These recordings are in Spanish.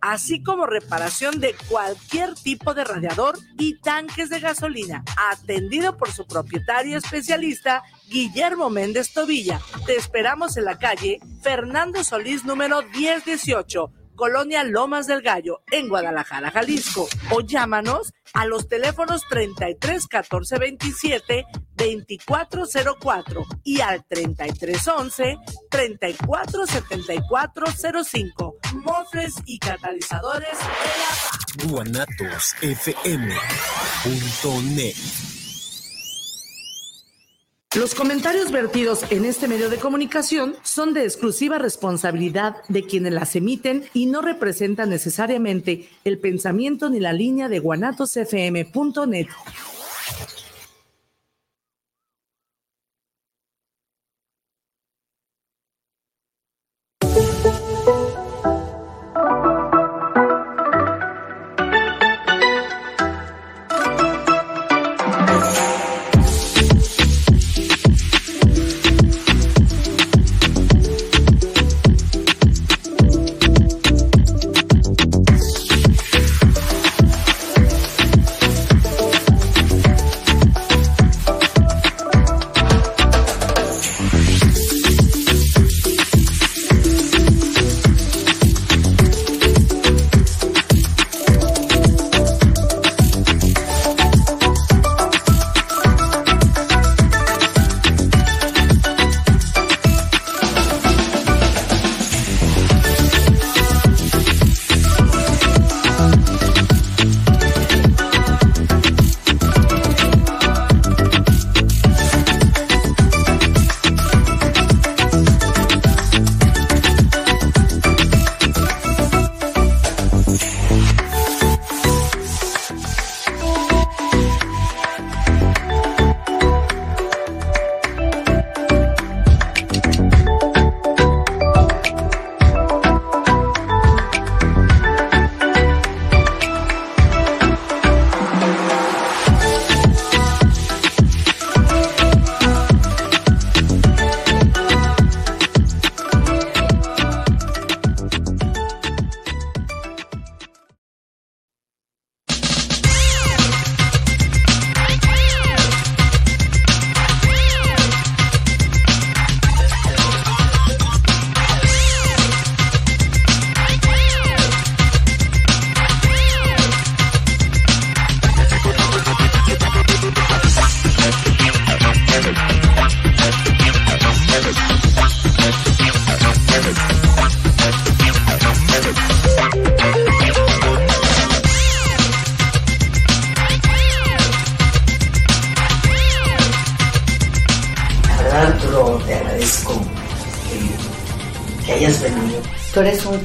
Así como reparación de cualquier tipo de radiador y tanques de gasolina, atendido por su propietario especialista Guillermo Méndez Tobilla. Te esperamos en la calle Fernando Solís número 1018 Colonia Lomas del Gallo, en Guadalajara, Jalisco. O llámanos a los teléfonos 33 14 27 2404 y al 33 11 34 74 05. Mofres y catalizadores de la guanatosfm.net los comentarios vertidos en este medio de comunicación son de exclusiva responsabilidad de quienes las emiten y no representan necesariamente el pensamiento ni la línea de guanatosfm.net.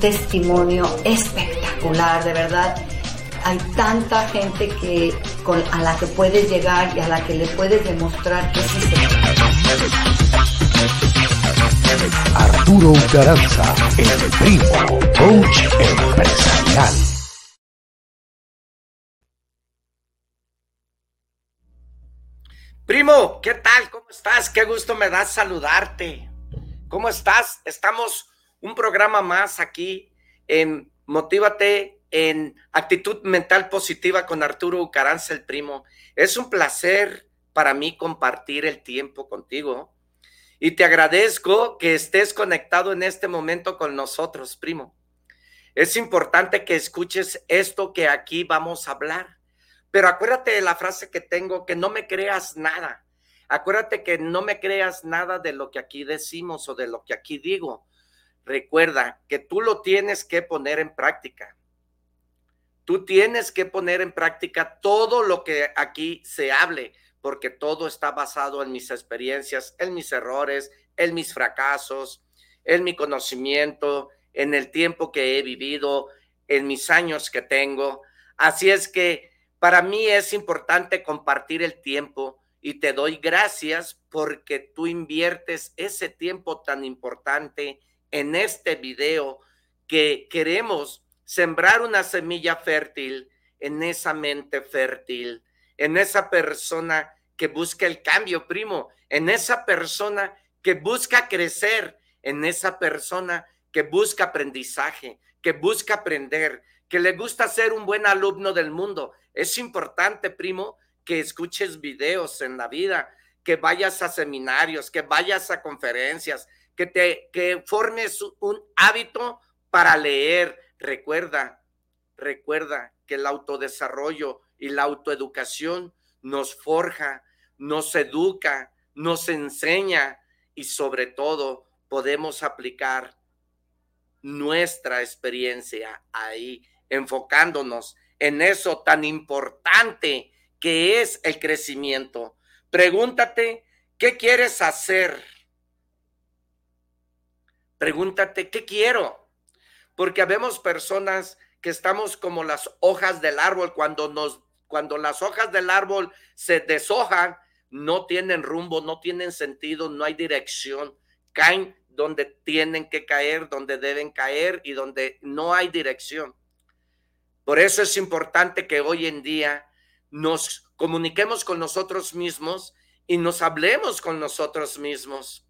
testimonio espectacular, de verdad. Hay tanta gente que con, a la que puedes llegar y a la que le puedes demostrar que sí se Arturo Ucaranza, el primo, coach empresarial. Primo, ¿qué tal? ¿Cómo estás? Qué gusto me da saludarte. ¿Cómo estás? Estamos un programa más aquí en Motívate en Actitud Mental Positiva con Arturo Ucaranza, el primo. Es un placer para mí compartir el tiempo contigo y te agradezco que estés conectado en este momento con nosotros, primo. Es importante que escuches esto que aquí vamos a hablar, pero acuérdate de la frase que tengo, que no me creas nada. Acuérdate que no me creas nada de lo que aquí decimos o de lo que aquí digo recuerda que tú lo tienes que poner en práctica. Tú tienes que poner en práctica todo lo que aquí se hable, porque todo está basado en mis experiencias, en mis errores, en mis fracasos, en mi conocimiento, en el tiempo que he vivido, en mis años que tengo. Así es que para mí es importante compartir el tiempo y te doy gracias porque tú inviertes ese tiempo tan importante en este video que queremos sembrar una semilla fértil en esa mente fértil, en esa persona que busca el cambio, primo, en esa persona que busca crecer, en esa persona que busca aprendizaje, que busca aprender, que le gusta ser un buen alumno del mundo. Es importante, primo, que escuches videos en la vida, que vayas a seminarios, que vayas a conferencias, que te que formes un hábito para leer. Recuerda, recuerda que el autodesarrollo y la autoeducación nos forja, nos educa, nos enseña y sobre todo podemos aplicar nuestra experiencia ahí, enfocándonos en eso tan importante que es el crecimiento. Pregúntate, ¿qué quieres hacer? Pregúntate, ¿qué quiero? Porque habemos personas que estamos como las hojas del árbol cuando nos cuando las hojas del árbol se deshojan, no tienen rumbo, no tienen sentido, no hay dirección, caen donde tienen que caer, donde deben caer y donde no hay dirección. Por eso es importante que hoy en día nos comuniquemos con nosotros mismos y nos hablemos con nosotros mismos.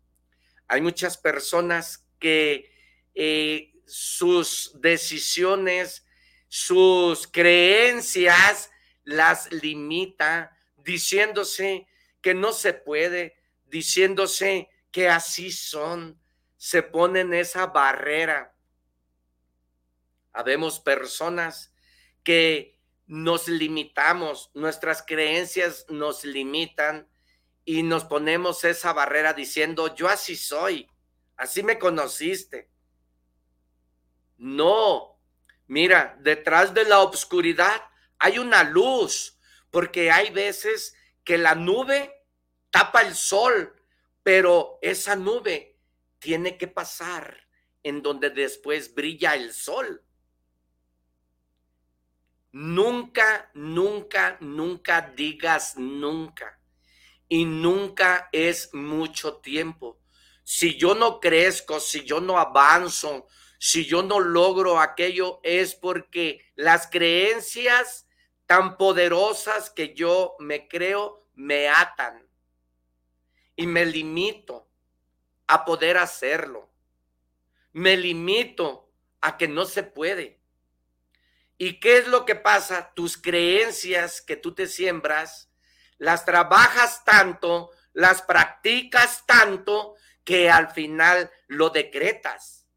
Hay muchas personas que eh, sus decisiones, sus creencias las limita, diciéndose que no se puede, diciéndose que así son, se ponen esa barrera. Habemos personas que nos limitamos, nuestras creencias nos limitan y nos ponemos esa barrera diciendo, yo así soy, así me conociste. No, mira, detrás de la obscuridad hay una luz, porque hay veces que la nube tapa el sol, pero esa nube tiene que pasar en donde después brilla el sol. Nunca, nunca, nunca digas nunca. Y nunca es mucho tiempo. Si yo no crezco, si yo no avanzo, si yo no logro aquello, es porque las creencias tan poderosas que yo me creo me atan y me limito a poder hacerlo. Me limito a que no se puede. ¿Y qué es lo que pasa? Tus creencias que tú te siembras, las trabajas tanto, las practicas tanto, que al final lo decretas.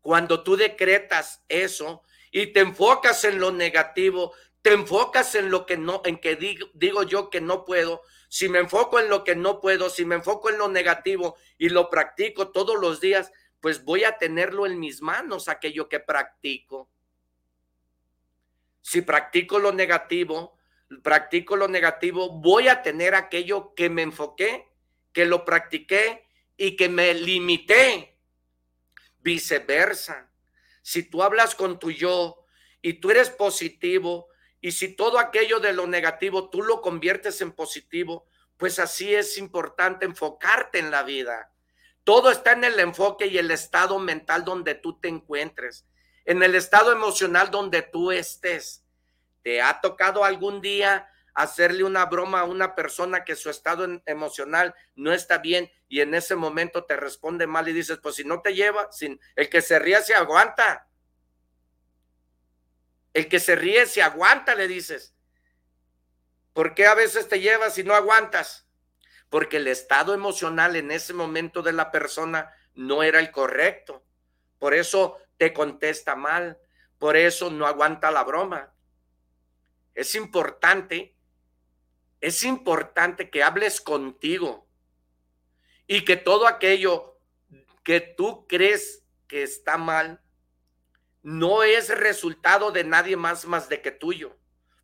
Cuando tú decretas eso y te enfocas en lo negativo, te enfocas en lo que no, en que digo, digo yo que no puedo, si me enfoco en lo que no puedo, si me enfoco en lo negativo y lo practico todos los días, pues voy a tenerlo en mis manos, aquello que practico. Si practico lo negativo, practico lo negativo, voy a tener aquello que me enfoqué, que lo practiqué y que me limité. Viceversa. Si tú hablas con tu yo y tú eres positivo y si todo aquello de lo negativo tú lo conviertes en positivo, pues así es importante enfocarte en la vida. Todo está en el enfoque y el estado mental donde tú te encuentres en el estado emocional donde tú estés. ¿Te ha tocado algún día hacerle una broma a una persona que su estado emocional no está bien y en ese momento te responde mal y dices, pues si no te lleva, sin, el que se ríe se aguanta. El que se ríe se aguanta, le dices. ¿Por qué a veces te llevas y no aguantas? Porque el estado emocional en ese momento de la persona no era el correcto. Por eso te contesta mal, por eso no aguanta la broma. Es importante, es importante que hables contigo y que todo aquello que tú crees que está mal no es resultado de nadie más más de que tuyo,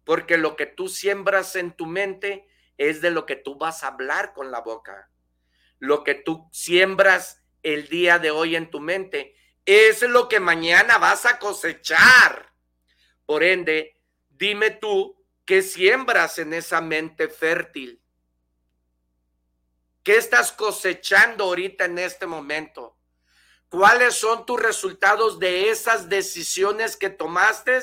porque lo que tú siembras en tu mente es de lo que tú vas a hablar con la boca. Lo que tú siembras el día de hoy en tu mente es lo que mañana vas a cosechar. Por ende, dime tú qué siembras en esa mente fértil. ¿Qué estás cosechando ahorita en este momento? ¿Cuáles son tus resultados de esas decisiones que tomaste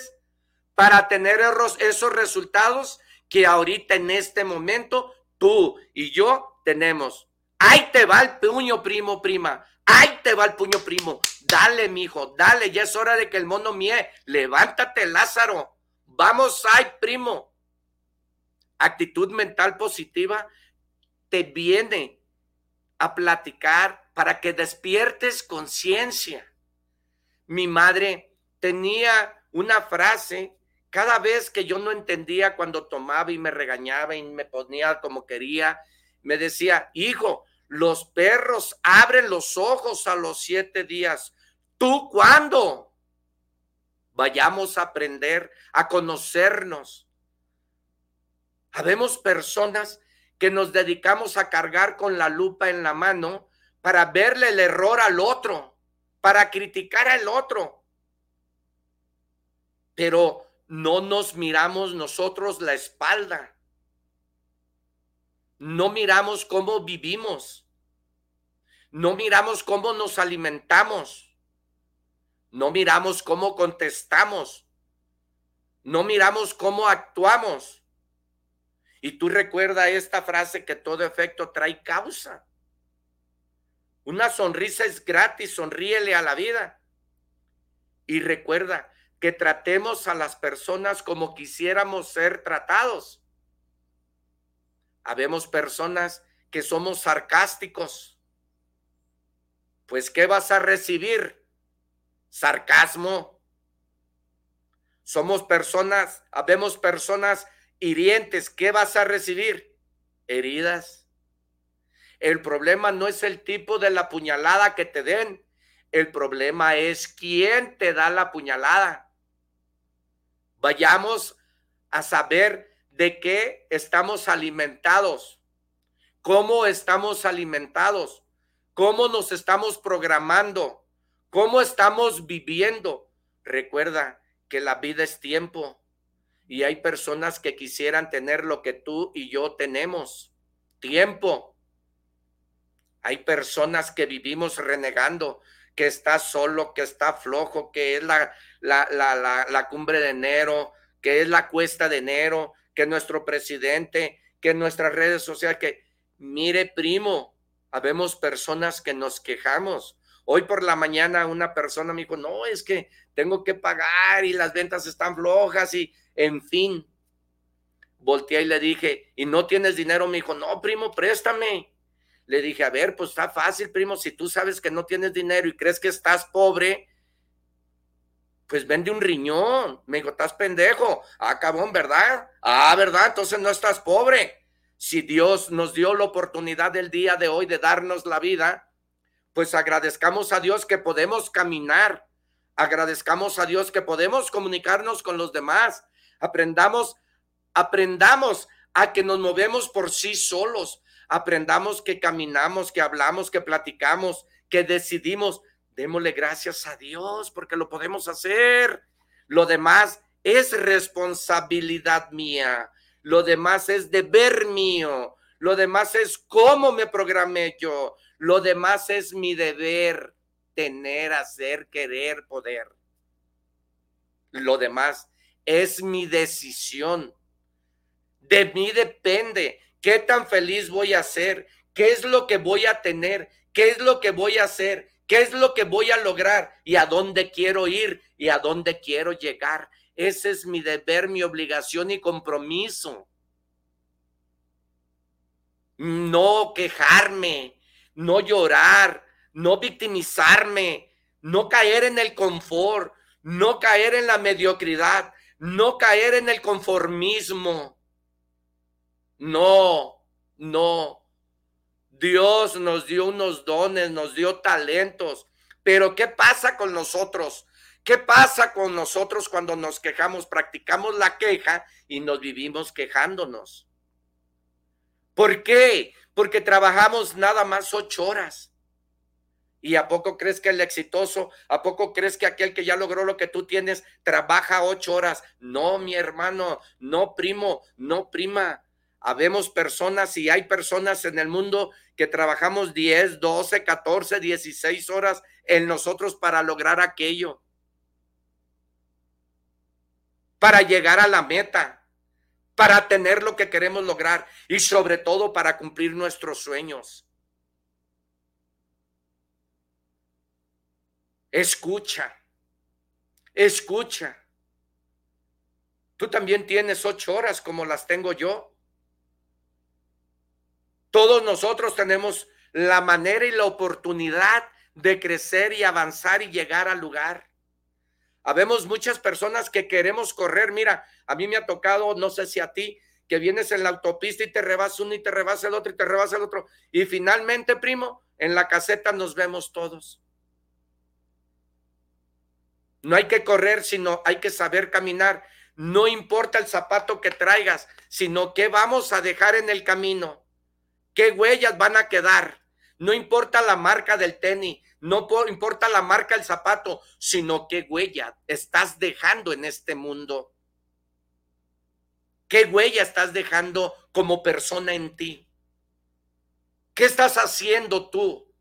para tener esos resultados que ahorita en este momento tú y yo tenemos? Ahí te va el puño, primo, prima Ahí te va el puño primo. Dale, mijo, dale, ya es hora de que el mono mie. Levántate, Lázaro. Vamos, ay, primo. Actitud mental positiva te viene a platicar para que despiertes conciencia. Mi madre tenía una frase cada vez que yo no entendía cuando tomaba y me regañaba y me ponía como quería, me decía, hijo, los perros abren los ojos a los siete días. ¿Tú cuándo? Vayamos a aprender, a conocernos. Habemos personas que nos dedicamos a cargar con la lupa en la mano para verle el error al otro, para criticar al otro. Pero no nos miramos nosotros la espalda no miramos cómo vivimos, no miramos cómo nos alimentamos, no miramos cómo contestamos, no miramos cómo actuamos. Y tú recuerda esta frase que todo efecto trae causa. Una sonrisa es gratis, sonríele a la vida. Y recuerda que tratemos a las personas como quisiéramos ser tratados. Habemos personas que somos sarcásticos. Pues, ¿qué vas a recibir? Sarcasmo. Somos personas, habemos personas hirientes. ¿Qué vas a recibir? Heridas. El problema no es el tipo de la puñalada que te den. El problema es quién te da la puñalada. Vayamos a saber de qué estamos alimentados, cómo estamos alimentados, cómo nos estamos programando, cómo estamos viviendo. Recuerda que la vida es tiempo y hay personas que quisieran tener lo que tú y yo tenemos, tiempo. Hay personas que vivimos renegando, que está solo, que está flojo, que es la, la, la, la cumbre de enero, que es la cuesta de enero, que nuestro presidente, que nuestras redes sociales, que mire primo, habemos personas que nos quejamos. Hoy por la mañana una persona me dijo, no, es que tengo que pagar y las ventas están flojas y en fin. Volteé y le dije, ¿y no tienes dinero? Me dijo, no, primo, préstame. Le dije, a ver, pues está fácil, primo, si tú sabes que no tienes dinero y crees que estás pobre, pues vende un riñón. Me dijo, estás pendejo. Ah, cabrón, ¿verdad? Ah, ¿verdad? Entonces no estás pobre. Si Dios nos dio la oportunidad del día de hoy de darnos la vida, pues agradezcamos a Dios que podemos caminar. Agradezcamos a Dios que podemos comunicarnos con los demás. Aprendamos, aprendamos a que nos movemos por sí solos. Aprendamos que caminamos, que hablamos, que platicamos, que decidimos démosle gracias a Dios porque lo podemos hacer. Lo demás es responsabilidad mía. Lo demás es deber mío. Lo demás es cómo me programé yo. Lo demás es mi deber, tener, hacer, querer, poder. Lo demás es mi decisión. De mí depende qué tan feliz voy a ser, qué es lo que voy a tener, qué es lo que voy a hacer, ¿Qué es lo que voy a lograr y a dónde quiero ir y a dónde quiero llegar? Ese es mi deber, mi obligación y compromiso. No quejarme, no llorar, no victimizarme, no caer en el confort, no caer en la mediocridad, no caer en el conformismo. No, no, Dios nos dio unos dones, nos dio talentos, pero ¿qué pasa con nosotros? ¿Qué pasa con nosotros cuando nos quejamos? Practicamos la queja y nos vivimos quejándonos. ¿Por qué? Porque trabajamos nada más ocho horas. ¿Y a poco crees que el exitoso, a poco crees que aquel que ya logró lo que tú tienes, trabaja ocho horas? No, mi hermano, no, primo, no, prima. Habemos personas y hay personas en el mundo que trabajamos 10, 12, 14, 16 horas en nosotros para lograr aquello, para llegar a la meta, para tener lo que queremos lograr y sobre todo para cumplir nuestros sueños. Escucha, escucha. Tú también tienes ocho horas como las tengo yo. Todos nosotros tenemos la manera y la oportunidad de crecer y avanzar y llegar al lugar. Habemos muchas personas que queremos correr. Mira, a mí me ha tocado, no sé si a ti, que vienes en la autopista y te rebasa uno y te rebasa el otro y te rebasa el otro. Y finalmente, primo, en la caseta nos vemos todos. No hay que correr, sino hay que saber caminar. No importa el zapato que traigas, sino qué vamos a dejar en el camino. ¿Qué huellas van a quedar? No importa la marca del tenis, no importa la marca del zapato, sino qué huella estás dejando en este mundo. ¿Qué huella estás dejando como persona en ti? ¿Qué estás haciendo tú?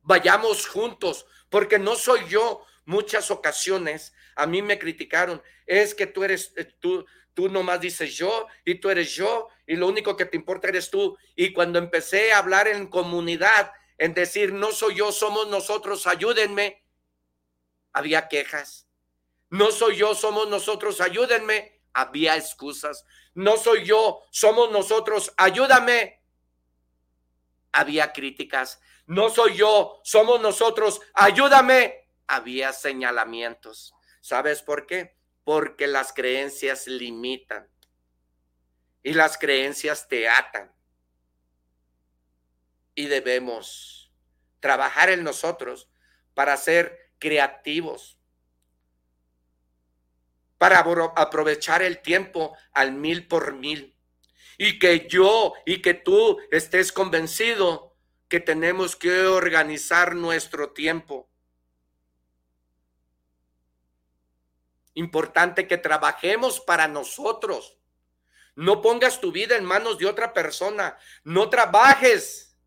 Vayamos juntos, porque no soy yo. Muchas ocasiones a mí me criticaron, es que tú eres, eh, tú, tú nomás dices yo y tú eres yo y lo único que te importa eres tú. Y cuando empecé a hablar en comunidad, en decir, no soy yo, somos nosotros, ayúdenme, había quejas. No soy yo, somos nosotros, ayúdenme, había excusas. No soy yo, somos nosotros, ayúdame, había críticas. No soy yo, somos nosotros, ayúdame, había señalamientos. ¿Sabes por qué? Porque las creencias limitan y las creencias te atan. Y debemos trabajar en nosotros para ser creativos, para aprovechar el tiempo al mil por mil. Y que yo y que tú estés convencido que tenemos que organizar nuestro tiempo Importante que trabajemos para nosotros. No pongas tu vida en manos de otra persona. No trabajes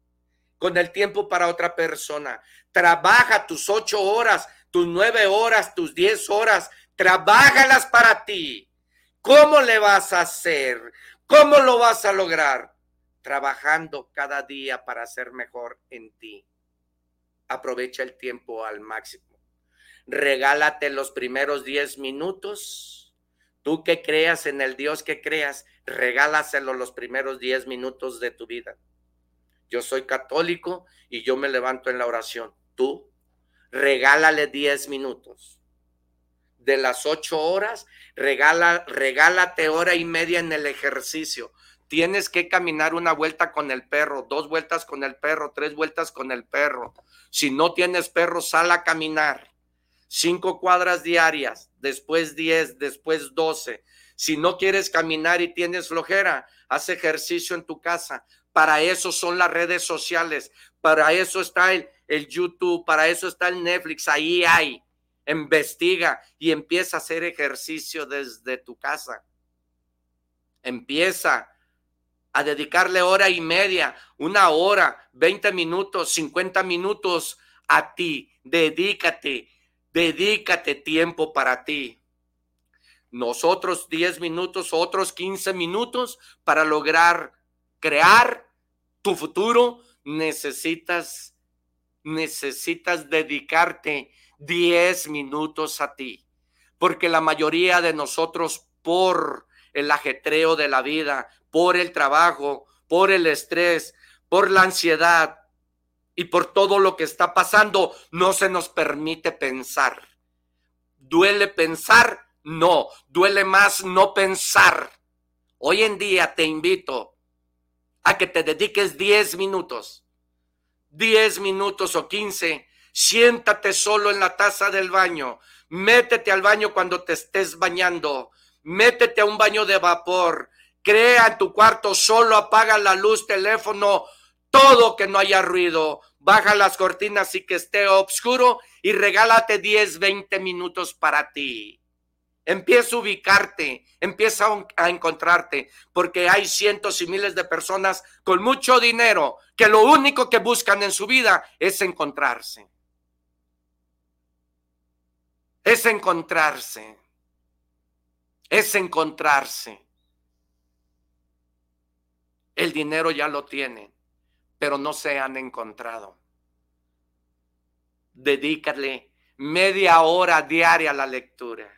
con el tiempo para otra persona. Trabaja tus ocho horas, tus nueve horas, tus diez horas. Trabájalas para ti. ¿Cómo le vas a hacer? ¿Cómo lo vas a lograr? Trabajando cada día para ser mejor en ti. Aprovecha el tiempo al máximo regálate los primeros 10 minutos. Tú que creas en el Dios que creas, regálaselo los primeros 10 minutos de tu vida. Yo soy católico y yo me levanto en la oración. Tú, regálale 10 minutos. De las 8 horas, regala, regálate hora y media en el ejercicio. Tienes que caminar una vuelta con el perro, dos vueltas con el perro, tres vueltas con el perro. Si no tienes perro, sal a caminar cinco cuadras diarias, después diez, después doce. Si no quieres caminar y tienes flojera, haz ejercicio en tu casa. Para eso son las redes sociales, para eso está el, el YouTube, para eso está el Netflix, ahí hay. Investiga y empieza a hacer ejercicio desde tu casa. Empieza a dedicarle hora y media, una hora, 20 minutos, 50 minutos a ti. Dedícate, Dedícate tiempo para ti. Nosotros 10 minutos, otros 15 minutos para lograr crear tu futuro. Necesitas, necesitas dedicarte 10 minutos a ti. Porque la mayoría de nosotros por el ajetreo de la vida, por el trabajo, por el estrés, por la ansiedad, y por todo lo que está pasando, no se nos permite pensar. ¿Duele pensar? No, duele más no pensar. Hoy en día te invito a que te dediques 10 minutos, 10 minutos o 15, siéntate solo en la taza del baño, métete al baño cuando te estés bañando, métete a un baño de vapor, crea en tu cuarto, solo apaga la luz, teléfono, todo que no haya ruido, baja las cortinas y que esté oscuro y regálate 10, 20 minutos para ti. Empieza a ubicarte, empieza a encontrarte, porque hay cientos y miles de personas con mucho dinero que lo único que buscan en su vida es encontrarse. Es encontrarse. Es encontrarse. El dinero ya lo tienen pero no se han encontrado. Dedícale media hora diaria a la lectura.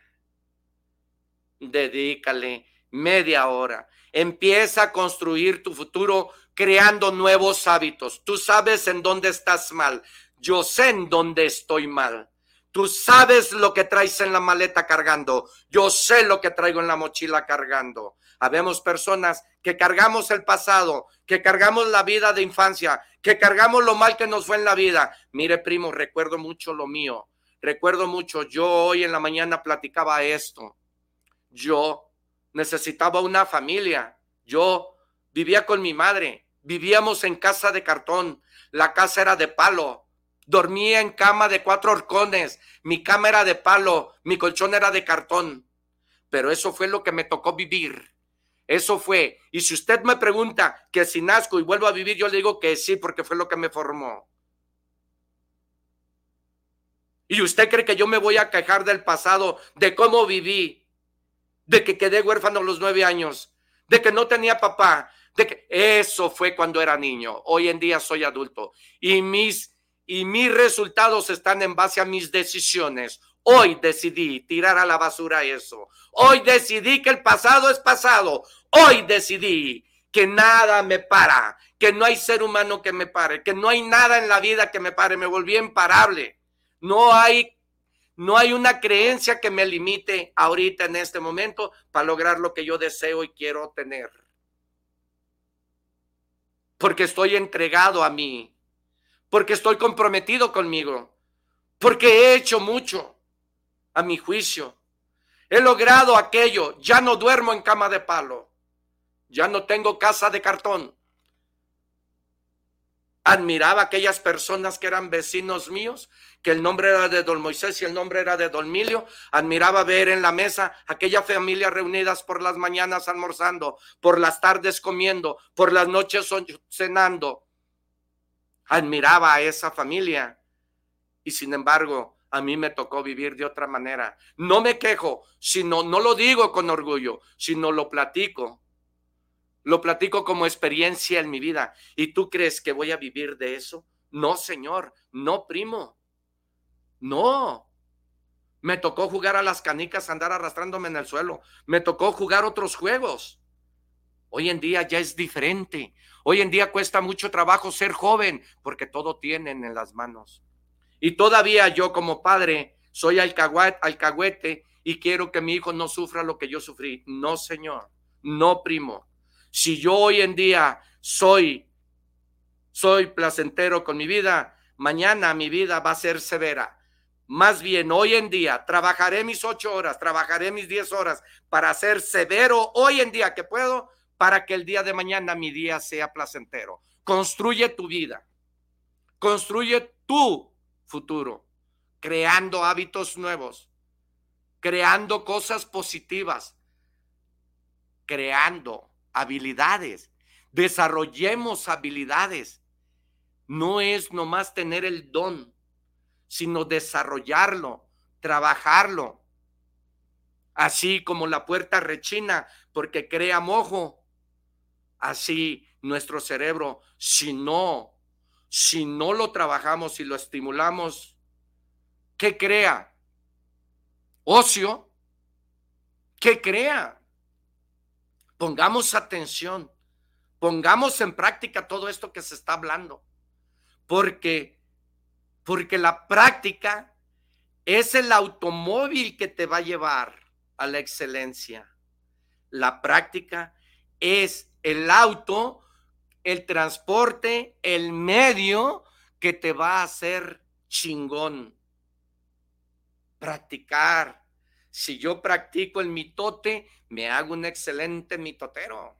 Dedícale media hora. Empieza a construir tu futuro creando nuevos hábitos. Tú sabes en dónde estás mal. Yo sé en dónde estoy mal. Tú sabes lo que traes en la maleta cargando. Yo sé lo que traigo en la mochila cargando. Habemos personas que cargamos el pasado, que cargamos la vida de infancia, que cargamos lo mal que nos fue en la vida. Mire, primo, recuerdo mucho lo mío. Recuerdo mucho, yo hoy en la mañana platicaba esto. Yo necesitaba una familia. Yo vivía con mi madre. Vivíamos en casa de cartón. La casa era de palo. Dormía en cama de cuatro horcones. Mi cama era de palo. Mi colchón era de cartón. Pero eso fue lo que me tocó vivir. Eso fue. Y si usted me pregunta que si nazco y vuelvo a vivir, yo le digo que sí, porque fue lo que me formó. Y usted cree que yo me voy a quejar del pasado, de cómo viví, de que quedé huérfano a los nueve años, de que no tenía papá, de que eso fue cuando era niño. Hoy en día soy adulto y mis y mis resultados están en base a mis decisiones. Hoy decidí tirar a la basura eso. Hoy decidí que el pasado es pasado. Hoy decidí que nada me para, que no hay ser humano que me pare, que no hay nada en la vida que me pare. Me volví imparable. No hay no hay una creencia que me limite ahorita en este momento para lograr lo que yo deseo y quiero tener. Porque estoy entregado a mí, porque estoy comprometido conmigo, porque he hecho mucho a mi juicio. He logrado aquello. Ya no duermo en cama de palo. Ya no tengo casa de cartón. Admiraba a aquellas personas que eran vecinos míos, que el nombre era de don Moisés y el nombre era de don Milio. Admiraba ver en la mesa aquella familia reunidas por las mañanas almorzando, por las tardes comiendo, por las noches cenando. Admiraba a esa familia. Y sin embargo, a mí me tocó vivir de otra manera. No me quejo, sino no lo digo con orgullo, sino lo platico. Lo platico como experiencia en mi vida. ¿Y tú crees que voy a vivir de eso? No, señor, no, primo. No. Me tocó jugar a las canicas, andar arrastrándome en el suelo. Me tocó jugar otros juegos. Hoy en día ya es diferente. Hoy en día cuesta mucho trabajo ser joven porque todo tienen en las manos. Y todavía yo como padre soy alcahuete y quiero que mi hijo no sufra lo que yo sufrí. No, señor, no, primo. Si yo hoy en día soy, soy placentero con mi vida, mañana mi vida va a ser severa. Más bien, hoy en día trabajaré mis ocho horas, trabajaré mis diez horas para ser severo hoy en día que puedo, para que el día de mañana mi día sea placentero. Construye tu vida, construye tu futuro, creando hábitos nuevos, creando cosas positivas, creando habilidades. Desarrollemos habilidades. No es nomás tener el don, sino desarrollarlo, trabajarlo. Así como la puerta rechina porque crea mojo, así nuestro cerebro, si no si no lo trabajamos y lo estimulamos, ¿qué crea? Ocio. ¿Qué crea? Pongamos atención, pongamos en práctica todo esto que se está hablando, porque porque la práctica es el automóvil que te va a llevar a la excelencia. La práctica es el auto el transporte, el medio que te va a hacer chingón. Practicar. Si yo practico el mitote, me hago un excelente mitotero.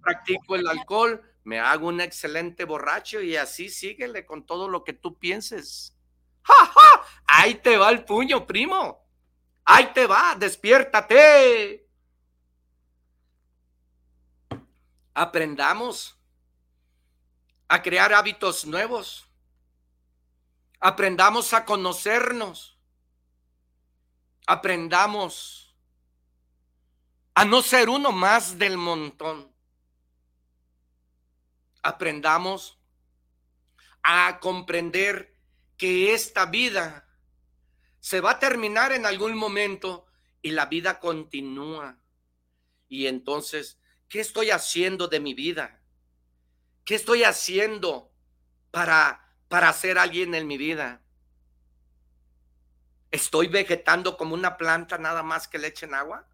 Practico el alcohol, me hago un excelente borracho y así síguele con todo lo que tú pienses. ¡Ja, ja! Ahí te va el puño, primo. Ahí te va, despiértate. Aprendamos a crear hábitos nuevos. Aprendamos a conocernos. Aprendamos a no ser uno más del montón. Aprendamos a comprender que esta vida se va a terminar en algún momento y la vida continúa. Y entonces, ¿qué estoy haciendo de mi vida? ¿Qué estoy haciendo para, para ser alguien en mi vida? ¿Estoy vegetando como una planta nada más que le echen agua?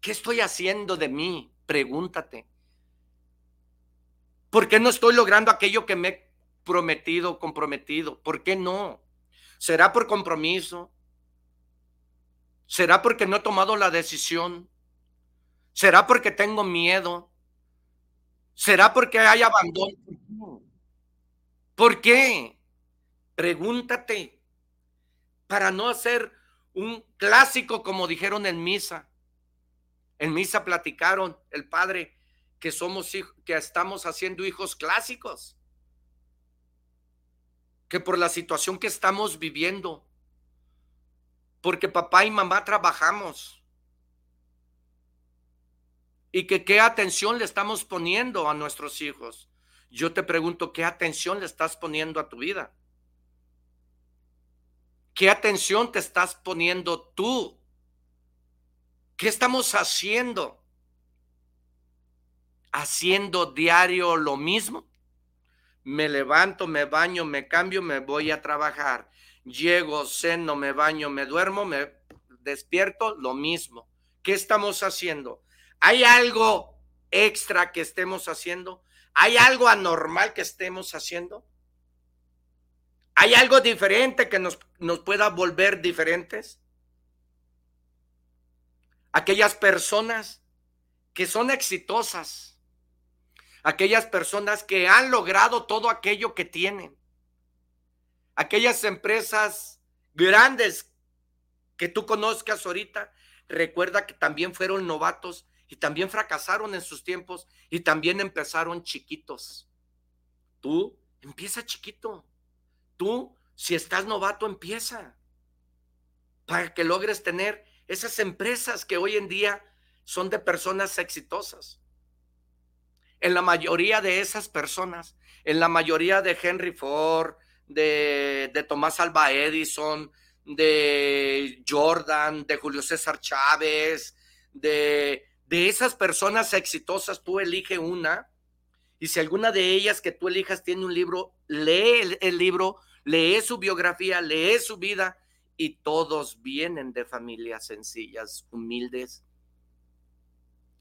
¿Qué estoy haciendo de mí? Pregúntate. ¿Por qué no estoy logrando aquello que me he prometido, comprometido? ¿Por qué no? ¿Será por compromiso? ¿Será porque no he tomado la decisión? ¿Será porque tengo miedo? ¿Será porque hay abandono? ¿Por qué? Pregúntate para no hacer un clásico como dijeron en misa. En misa platicaron el padre que somos que estamos haciendo hijos clásicos. Que por la situación que estamos viviendo, porque papá y mamá trabajamos. Y que qué atención le estamos poniendo a nuestros hijos. Yo te pregunto, ¿qué atención le estás poniendo a tu vida? ¿Qué atención te estás poniendo tú? ¿Qué estamos haciendo? ¿Haciendo diario lo mismo? Me levanto, me baño, me cambio, me voy a trabajar. Llego, ceno, me baño, me duermo, me despierto, lo mismo. ¿Qué estamos haciendo? ¿Hay algo extra que estemos haciendo? ¿Hay algo anormal que estemos haciendo? ¿Hay algo diferente que nos, nos pueda volver diferentes? Aquellas personas que son exitosas, aquellas personas que han logrado todo aquello que tienen, aquellas empresas grandes que tú conozcas ahorita, recuerda que también fueron novatos y también fracasaron en sus tiempos y también empezaron chiquitos. Tú empieza chiquito. Tú, si estás novato, empieza para que logres tener esas empresas que hoy en día son de personas exitosas. En la mayoría de esas personas, en la mayoría de Henry Ford, de, de Tomás Alba Edison, de Jordan, de Julio César Chávez, de, de esas personas exitosas, tú elige una. Y si alguna de ellas que tú elijas tiene un libro, lee el libro lee su biografía, lee su vida y todos vienen de familias sencillas, humildes,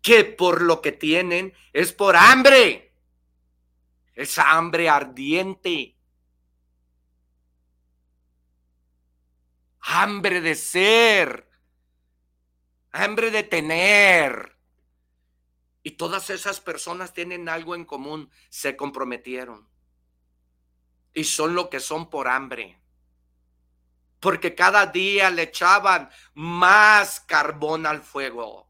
que por lo que tienen es por hambre, esa hambre ardiente, hambre de ser, hambre de tener. Y todas esas personas tienen algo en común, se comprometieron y son lo que son por hambre. Porque cada día le echaban más carbón al fuego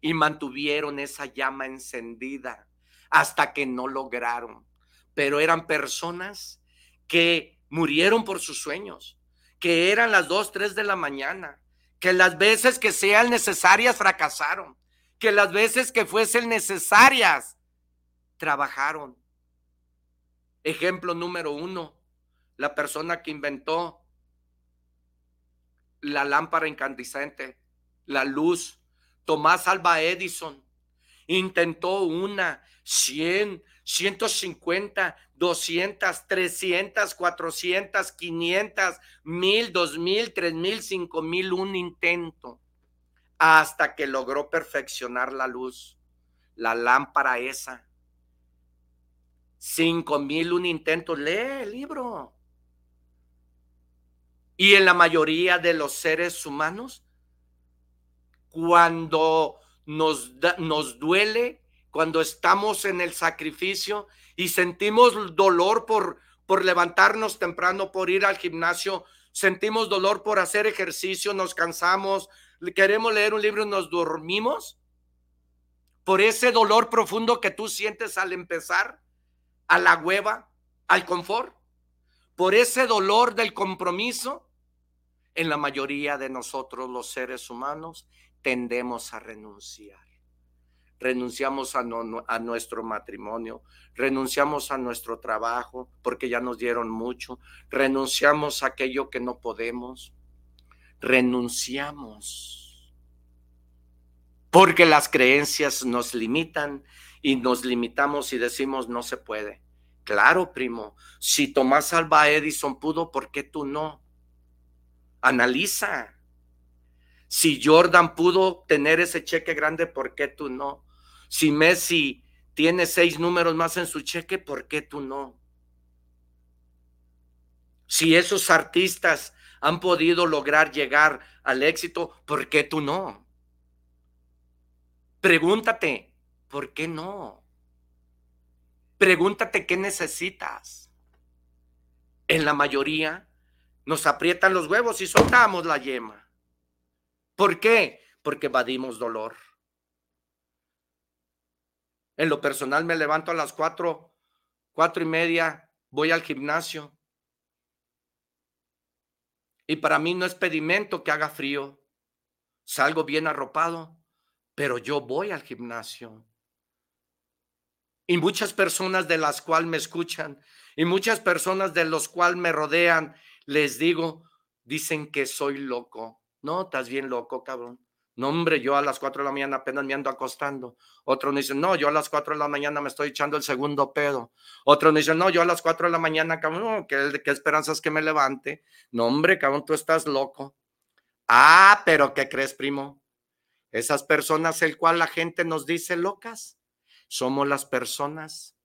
y mantuvieron esa llama encendida hasta que no lograron. Pero eran personas que murieron por sus sueños, que eran las dos, tres de la mañana, que las veces que sean necesarias fracasaron, que las veces que fuesen necesarias trabajaron Ejemplo número uno, la persona que inventó la lámpara incandescente, la luz, Tomás Alba Edison, intentó una, cien, ciento cincuenta, doscientas, trescientas, cuatrocientas, quinientas, mil, dos mil, tres mil, cinco mil, un intento, hasta que logró perfeccionar la luz, la lámpara esa Cinco mil un intento. Lee el libro. Y en la mayoría de los seres humanos, cuando nos, nos duele, cuando estamos en el sacrificio y sentimos dolor por, por levantarnos temprano, por ir al gimnasio, sentimos dolor por hacer ejercicio, nos cansamos, queremos leer un libro y nos dormimos, por ese dolor profundo que tú sientes al empezar, a la hueva, al confort, por ese dolor del compromiso, en la mayoría de nosotros los seres humanos tendemos a renunciar. renunciamos a, a, nuestro matrimonio, renunciamos a nuestro trabajo porque ya nos dieron mucho, renunciamos a aquello que no podemos, renunciamos porque las creencias nos limitan y nos limitamos y decimos no se puede. Claro, primo, si Tomás Alba Edison pudo, ¿por qué tú no? Analiza. Si Jordan pudo tener ese cheque grande, ¿por qué tú no? Si Messi tiene seis números más en su cheque, ¿por qué tú no? Si esos artistas han podido lograr llegar al éxito, ¿por qué tú no? Pregúntate, ¿por qué no? Pregúntate qué necesitas. En la mayoría nos aprietan los huevos y soltamos la yema. ¿Por qué? Porque evadimos dolor. En lo personal me levanto a las cuatro, cuatro y media, voy al gimnasio. Y para mí no es pedimento que haga frío. Salgo bien arropado, pero yo voy al gimnasio. Y muchas personas de las cuales me escuchan y muchas personas de los cuales me rodean, les digo, dicen que soy loco. No, estás bien loco, cabrón. No, hombre, yo a las cuatro de la mañana apenas me ando acostando. Otro me dice, no, yo a las cuatro de la mañana me estoy echando el segundo pedo. Otro me dice, no, yo a las cuatro de la mañana, cabrón, ¿qué, qué esperanzas que me levante? No, hombre, cabrón, tú estás loco. Ah, pero ¿qué crees, primo? Esas personas, el cual la gente nos dice locas, somos las personas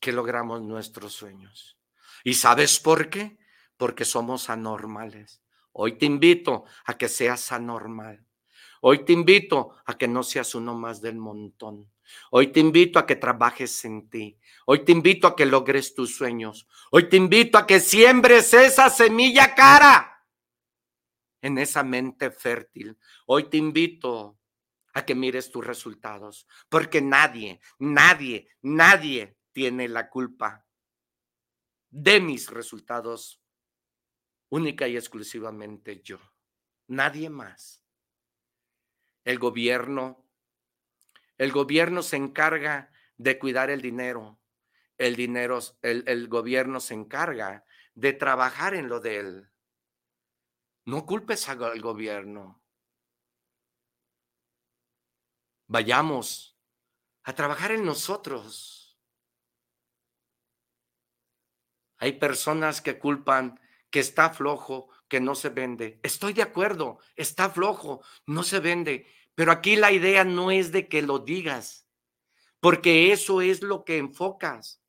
que logramos nuestros sueños. ¿Y sabes por qué? Porque somos anormales. Hoy te invito a que seas anormal. Hoy te invito a que no seas uno más del montón. Hoy te invito a que trabajes en ti. Hoy te invito a que logres tus sueños. Hoy te invito a que siembres esa semilla cara en esa mente fértil. Hoy te invito a que mires tus resultados, porque nadie, nadie, nadie tiene la culpa de mis resultados única y exclusivamente yo, nadie más. El gobierno, el gobierno se encarga de cuidar el dinero, el dinero, el, gobierno se encarga de trabajar en lo de él. No culpes al gobierno. Vayamos a trabajar en nosotros. Hay personas que culpan que está flojo, que no se vende. Estoy de acuerdo, está flojo, no se vende. Pero aquí la idea no es de que lo digas, porque eso es lo que enfocas.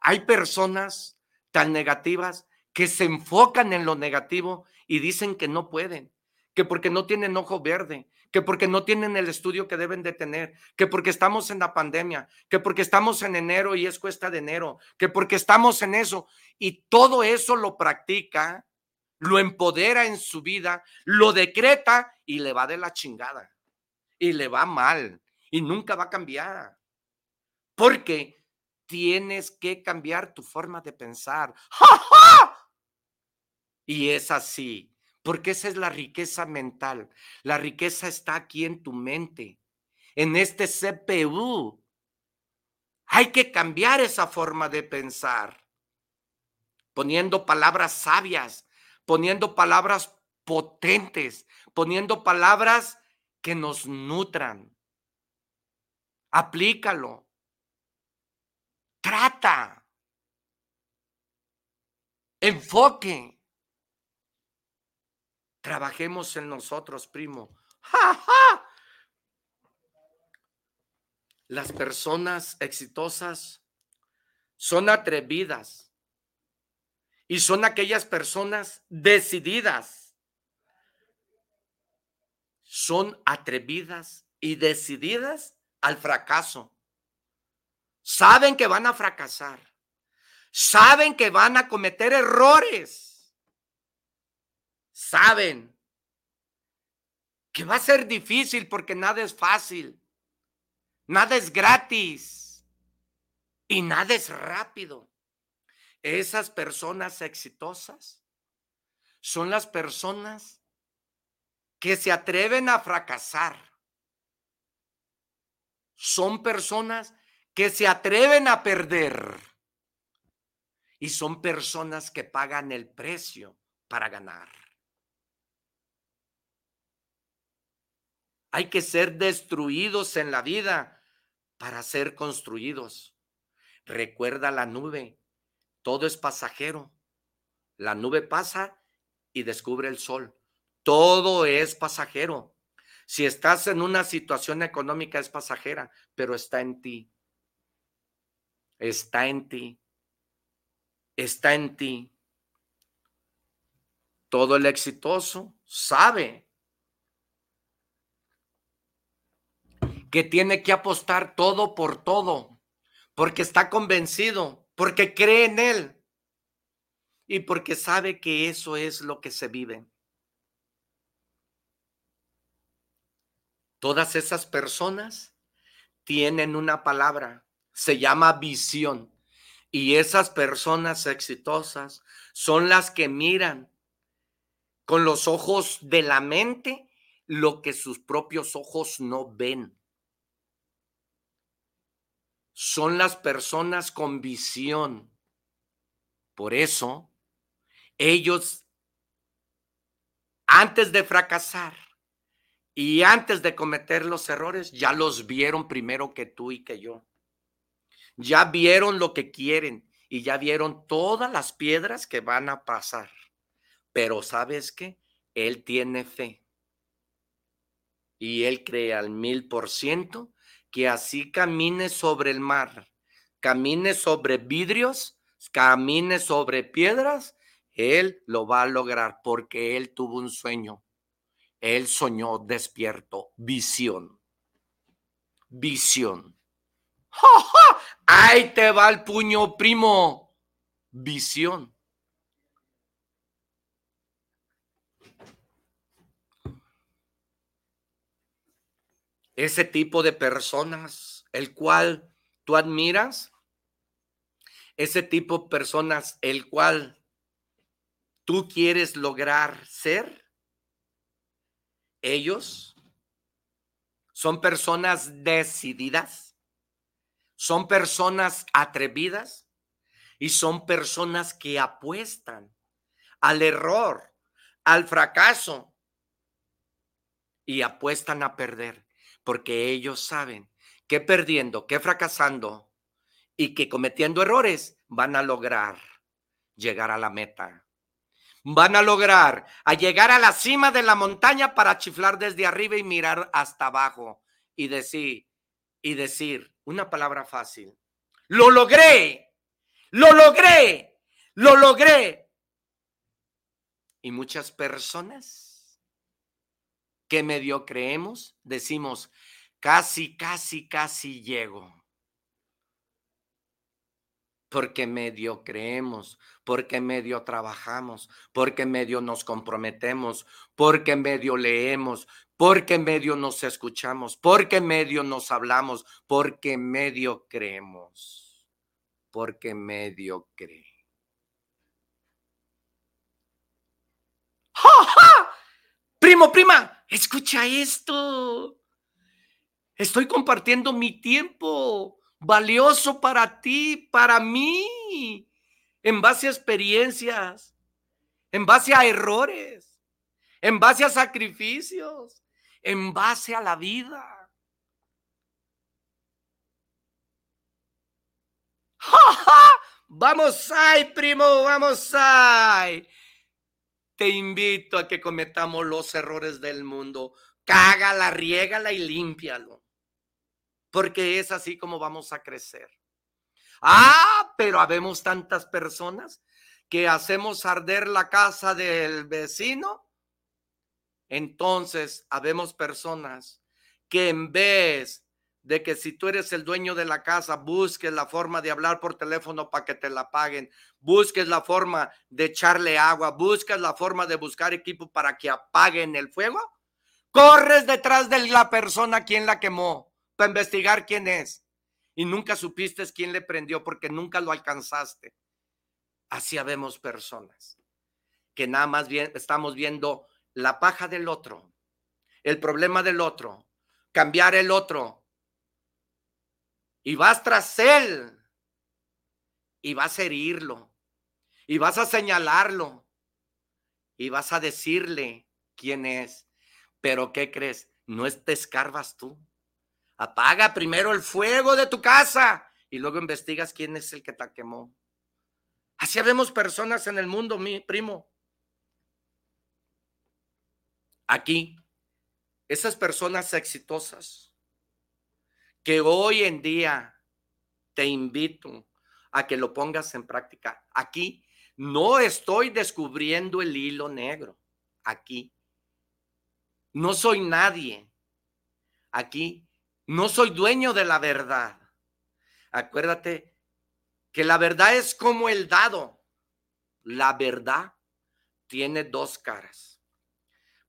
Hay personas tan negativas que se enfocan en lo negativo y dicen que no pueden, que porque no tienen ojo verde, que porque no tienen el estudio que deben de tener, que porque estamos en la pandemia, que porque estamos en enero y es cuesta de enero, que porque estamos en eso y todo eso lo practica, lo empodera en su vida, lo decreta y le va de la chingada y le va mal y nunca va a cambiar. Porque tienes que cambiar tu forma de pensar. Y es así porque esa es la riqueza mental. La riqueza está aquí en tu mente, en este CPU. Hay que cambiar esa forma de pensar, poniendo palabras sabias, poniendo palabras potentes, poniendo palabras que nos nutran. Aplícalo. Trata. Enfoque. Trabajemos en nosotros, primo. Las personas exitosas son atrevidas y son aquellas personas decididas. Son atrevidas y decididas al fracaso. Saben que van a fracasar. Saben que van a cometer errores saben que va a ser difícil porque nada es fácil, nada es gratis y nada es rápido. Esas personas exitosas son las personas que se atreven a fracasar, son personas que se atreven a perder y son personas que pagan el precio para ganar. Hay que ser destruidos en la vida para ser construidos. Recuerda la nube, todo es pasajero. La nube pasa y descubre el sol. Todo es pasajero. Si estás en una situación económica es pasajera, pero está en ti. Está en ti. Está en ti. Todo el exitoso sabe que tiene que apostar todo por todo, porque está convencido, porque cree en él y porque sabe que eso es lo que se vive. Todas esas personas tienen una palabra, se llama visión. Y esas personas exitosas son las que miran con los ojos de la mente lo que sus propios ojos no ven. Son las personas con visión. Por eso, ellos, antes de fracasar, y antes de cometer los errores, ya los vieron primero que tú y que yo. Ya vieron lo que quieren y ya vieron todas las piedras que van a pasar. Pero sabes qué? Él tiene fe. Y él cree al mil por ciento que así camine sobre el mar, camine sobre vidrios, camine sobre piedras, él lo va a lograr porque él tuvo un sueño él soñó despierto, visión. Visión. ¡Ja, Ahí te va el puño, primo. Visión. Ese tipo de personas, el cual tú admiras, ese tipo de personas, el cual tú quieres lograr ser, ellos son personas decididas, son personas atrevidas y son personas que apuestan al error, al fracaso y apuestan a perder, porque ellos saben que perdiendo, que fracasando y que cometiendo errores van a lograr llegar a la meta van a lograr a llegar a la cima de la montaña para chiflar desde arriba y mirar hasta abajo y decir y decir una palabra fácil. Lo logré. Lo logré. Lo logré. Y muchas personas que medio creemos decimos, casi, casi, casi llego porque medio creemos, porque medio trabajamos, porque medio nos comprometemos, porque medio leemos, porque medio nos escuchamos, porque medio nos hablamos, porque medio creemos, porque medio cree. ¡Ja, Primo, prima, escucha esto. Estoy compartiendo mi tiempo valioso para ti, para mí, en base a experiencias, en base a errores, en base a sacrificios, en base a la vida. ¡Ja, Vamos ahí, primo, vamos ahí. Te invito a que cometamos los errores del mundo. Cágala, riégala y límpialo porque es así como vamos a crecer. Ah, pero habemos tantas personas que hacemos arder la casa del vecino. Entonces, habemos personas que en vez de que si tú eres el dueño de la casa, busques la forma de hablar por teléfono para que te la paguen, busques la forma de echarle agua, busques la forma de buscar equipo para que apaguen el fuego, corres detrás de la persona quien la quemó para investigar quién es. Y nunca supiste quién le prendió porque nunca lo alcanzaste. Así habemos personas que nada más bien estamos viendo la paja del otro, el problema del otro, cambiar el otro, y vas tras él y vas a herirlo y vas a señalarlo y vas a decirle quién es. Pero ¿qué crees? No te escarbas tú. Apaga primero el fuego de tu casa y luego investigas quién es el que te quemó. Así vemos personas en el mundo, mi primo. Aquí, esas personas exitosas que hoy en día te invito a que lo pongas en práctica. Aquí no estoy descubriendo el hilo negro. Aquí no soy nadie. Aquí no soy dueño de la verdad. Acuérdate que la verdad es como el dado. La verdad tiene dos caras.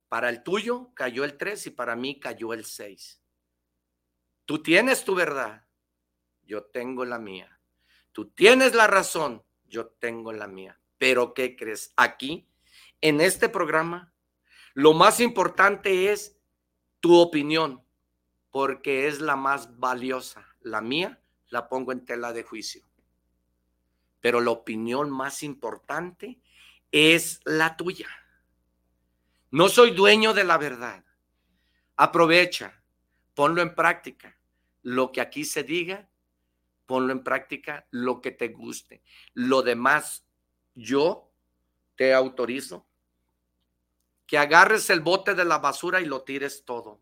Para el tuyo cayó el 3 y para mí cayó el 6. Tú tienes tu verdad, yo tengo la mía. Tú tienes la razón, yo tengo la mía. Pero ¿qué crees? Aquí, en este programa, lo más importante es tu opinión, porque es la más valiosa. La mía la pongo en tela de juicio. Pero la opinión más importante es la tuya. No soy dueño de la verdad. Aprovecha, ponlo en práctica. Lo que aquí se diga, ponlo en práctica lo que te guste. Lo demás, yo te autorizo que agarres el bote de la basura y lo tires todo.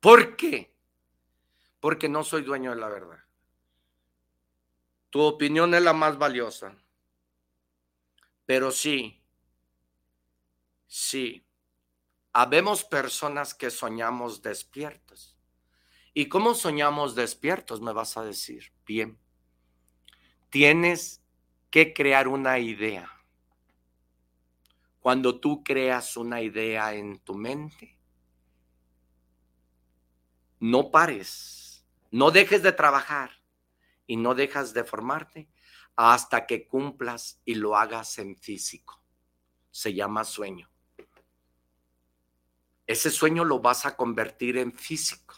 ¿Por qué? Porque no soy dueño de la verdad. Tu opinión es la más valiosa. Pero sí, sí, habemos personas que soñamos despiertos. ¿Y cómo soñamos despiertos? Me vas a decir. Bien, tienes que crear una idea. Cuando tú creas una idea en tu mente, no pares, no dejes de trabajar y no dejas de formarte hasta que cumplas y lo hagas en físico. Se llama sueño. Ese sueño lo vas a convertir en físico.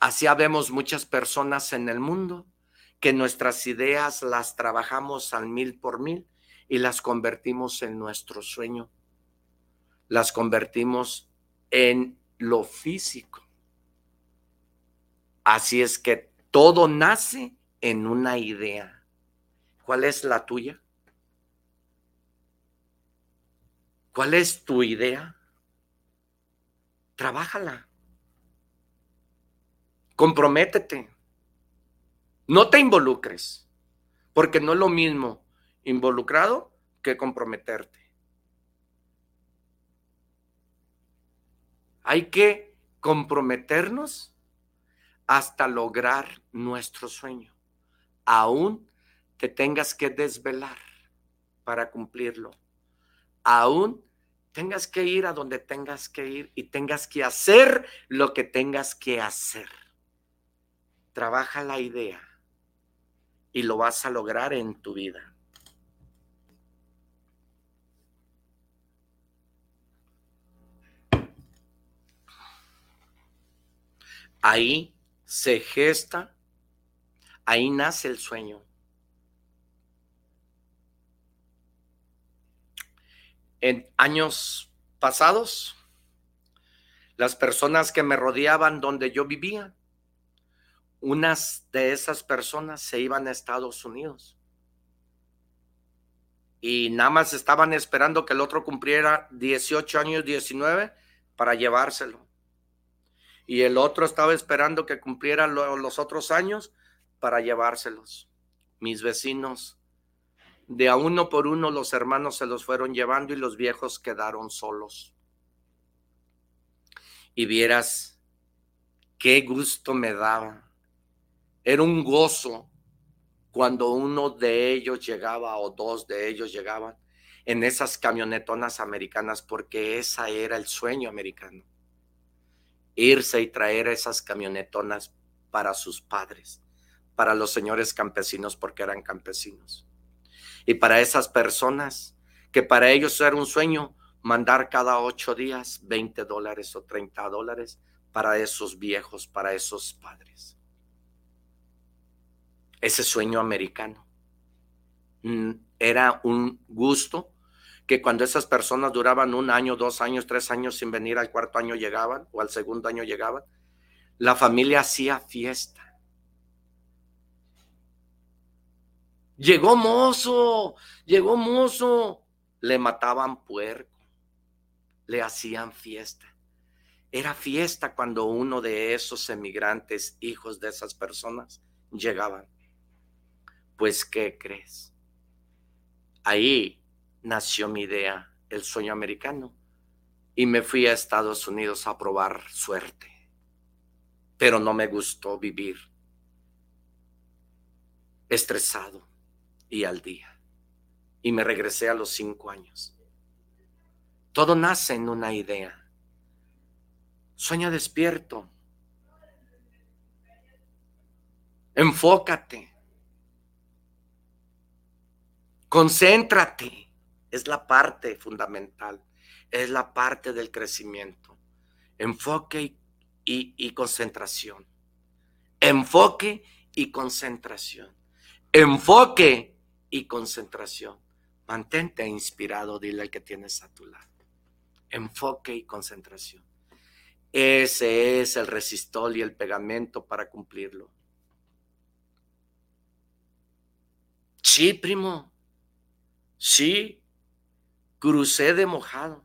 Así habemos muchas personas en el mundo que nuestras ideas las trabajamos al mil por mil y las convertimos en nuestro sueño. Las convertimos en lo físico. Así es que todo nace en una idea. ¿Cuál es la tuya? ¿Cuál es tu idea? Trabájala. Comprométete. No te involucres, porque no es lo mismo involucrado que comprometerte. Hay que comprometernos hasta lograr nuestro sueño, aún te tengas que desvelar para cumplirlo, aún tengas que ir a donde tengas que ir y tengas que hacer lo que tengas que hacer. Trabaja la idea y lo vas a lograr en tu vida. Ahí se gesta, ahí nace el sueño. En años pasados, las personas que me rodeaban donde yo vivía, unas de esas personas se iban a Estados Unidos. Y nada más estaban esperando que el otro cumpliera 18 años, 19, para llevárselo y el otro estaba esperando que cumpliera los otros años para llevárselos. Mis vecinos, de a uno por uno los hermanos se los fueron llevando y los viejos quedaron solos. Y vieras qué gusto me daba. Era un gozo cuando uno de ellos llegaba o dos de ellos llegaban en esas camionetonas americanas porque esa era el sueño americano irse y traer esas camionetonas para sus padres, para los señores campesinos porque eran campesinos. Y para esas personas que para ellos era un sueño mandar cada ocho días 20 dólares o 30 dólares para esos viejos, para esos padres. Ese sueño americano mm, era un gusto que cuando esas personas duraban un año, dos años, tres años sin venir, al cuarto año llegaban o al segundo año llegaban, la familia hacía fiesta. Llegó mozo, llegó mozo, le mataban puerco, le hacían fiesta. Era fiesta cuando uno de esos emigrantes, hijos de esas personas, llegaban. Pues, ¿qué crees? Ahí nació mi idea, el sueño americano, y me fui a Estados Unidos a probar suerte. Pero no me gustó vivir estresado y al día. Y me regresé a los cinco años. Todo nace en una idea. Sueña despierto. Enfócate. Concéntrate. Es la parte fundamental. Es la parte del crecimiento. Enfoque y, concentración. Enfoque y concentración. Enfoque y concentración. Mantente inspirado, dile al que tienes a tu lado. Enfoque y concentración. Ese es el resistol y el pegamento para cumplirlo. Sí, primo. Sí, crucé de mojado,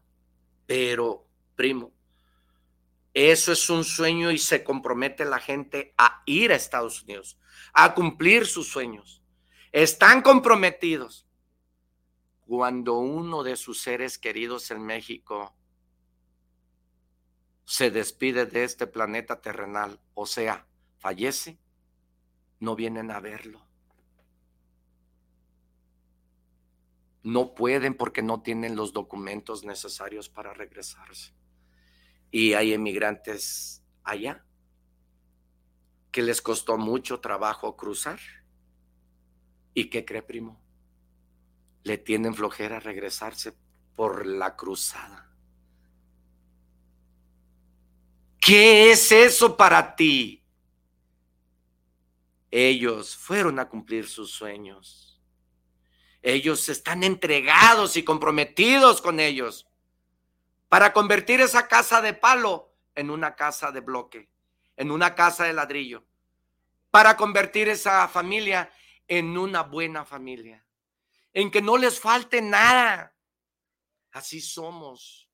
pero, primo, eso es un sueño y se compromete la gente a ir a Estados Unidos, a cumplir sus sueños. Están comprometidos. Cuando uno de sus seres queridos en México se despide de este planeta terrenal, o sea, fallece, no vienen a verlo. no pueden porque no tienen los documentos necesarios para regresarse. Y hay emigrantes allá que les costó mucho trabajo cruzar. ¿Y qué cree, primo? Le tienen flojera regresarse por la cruzada. ¿Qué es eso para ti? Ellos fueron a cumplir sus sueños ellos están entregados y comprometidos con ellos para convertir esa casa de palo en una casa de bloque, en una casa de ladrillo, para convertir esa familia en una buena familia, en que no les falte nada. Así somos.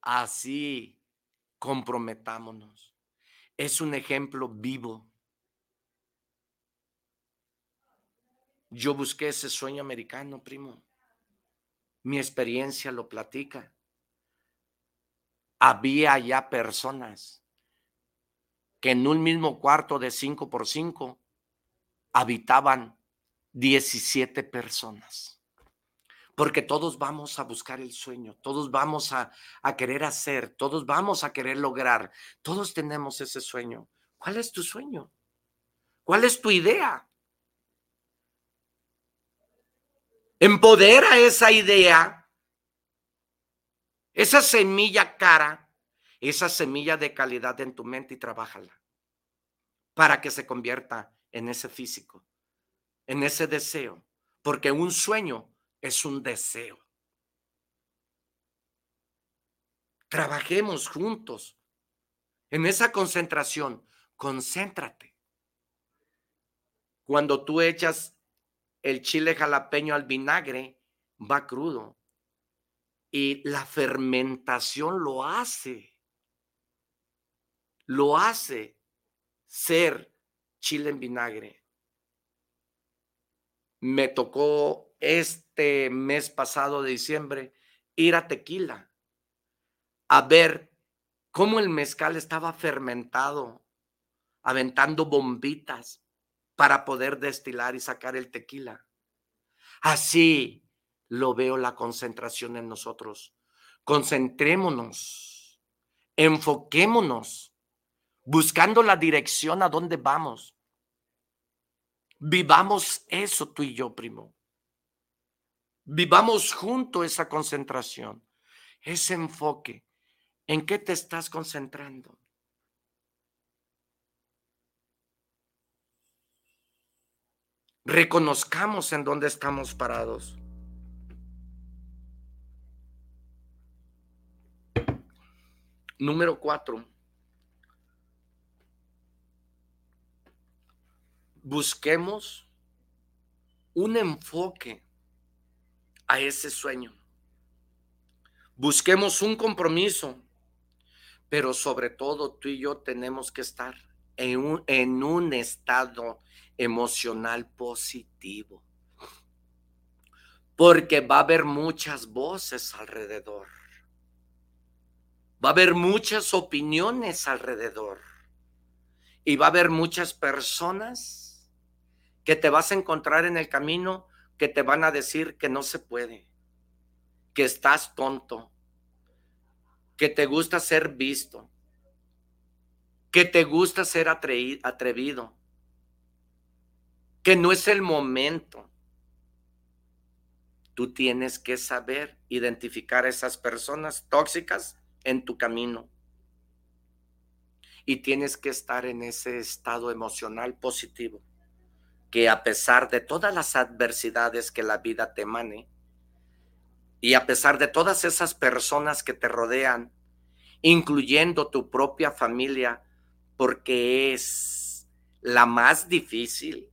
Así comprometámonos. Es un ejemplo vivo Yo busqué ese sueño americano, primo. Mi experiencia lo platica. Había ya personas que en un mismo cuarto de 5 por 5 habitaban 17 personas. Porque todos vamos a buscar el sueño, todos vamos a, a querer hacer, todos vamos a querer lograr, todos tenemos ese sueño. ¿Cuál es tu sueño? ¿Cuál es tu idea? Empodera esa idea, esa semilla cara, esa semilla de calidad en tu mente y trabájala para que se convierta en ese físico, en ese deseo, porque un sueño es un deseo. Trabajemos juntos en esa concentración. Concéntrate. Cuando tú echas el chile jalapeño al vinagre va crudo. Y la fermentación lo hace. Lo hace ser chile en vinagre. Me tocó este mes pasado de diciembre ir a Tequila a ver cómo el mezcal estaba fermentado, aventando bombitas para poder destilar y sacar el tequila. Así lo veo la concentración en nosotros. Concentrémonos, enfoquémonos, buscando la dirección a dónde vamos. Vivamos eso tú y yo, primo. Vivamos junto esa concentración, ese enfoque. ¿En qué te estás concentrando? Reconozcamos en dónde estamos parados. Número cuatro. Busquemos un enfoque a ese sueño. Busquemos un compromiso, pero sobre todo tú y yo tenemos que estar en un, en un estado emocional positivo. Porque va a haber muchas voces alrededor. Va a haber muchas opiniones alrededor. Y va a haber muchas personas que te vas a encontrar en el camino que te van a decir que no se puede, que estás tonto, que te gusta ser visto, que te gusta ser atrevido, que no es el momento. Tú tienes que saber identificar a esas personas tóxicas en tu camino. Y tienes que estar en ese estado emocional positivo, que a pesar de todas las adversidades que la vida te mane, y a pesar de todas esas personas que te rodean, incluyendo tu propia familia, porque es la más difícil,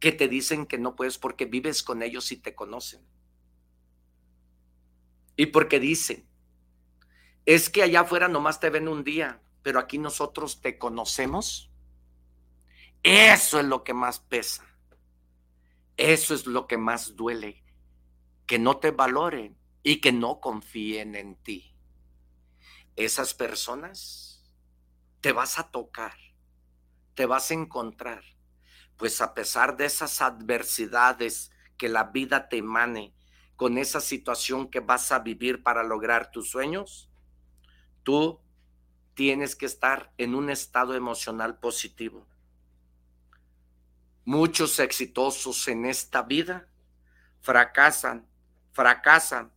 que te dicen que no puedes porque vives con ellos y te conocen. Y porque dicen, es que allá afuera nomás te ven un día, pero aquí nosotros te conocemos. Eso es lo que más pesa. Eso es lo que más duele. Que no te valoren y que no confíen en ti. Esas personas te vas a tocar, te vas a encontrar pues a pesar de esas adversidades que la vida te emane, con esa situación que vas a vivir para lograr tus sueños, tú tienes que estar en un estado emocional positivo. Muchos exitosos en esta vida fracasan, fracasan,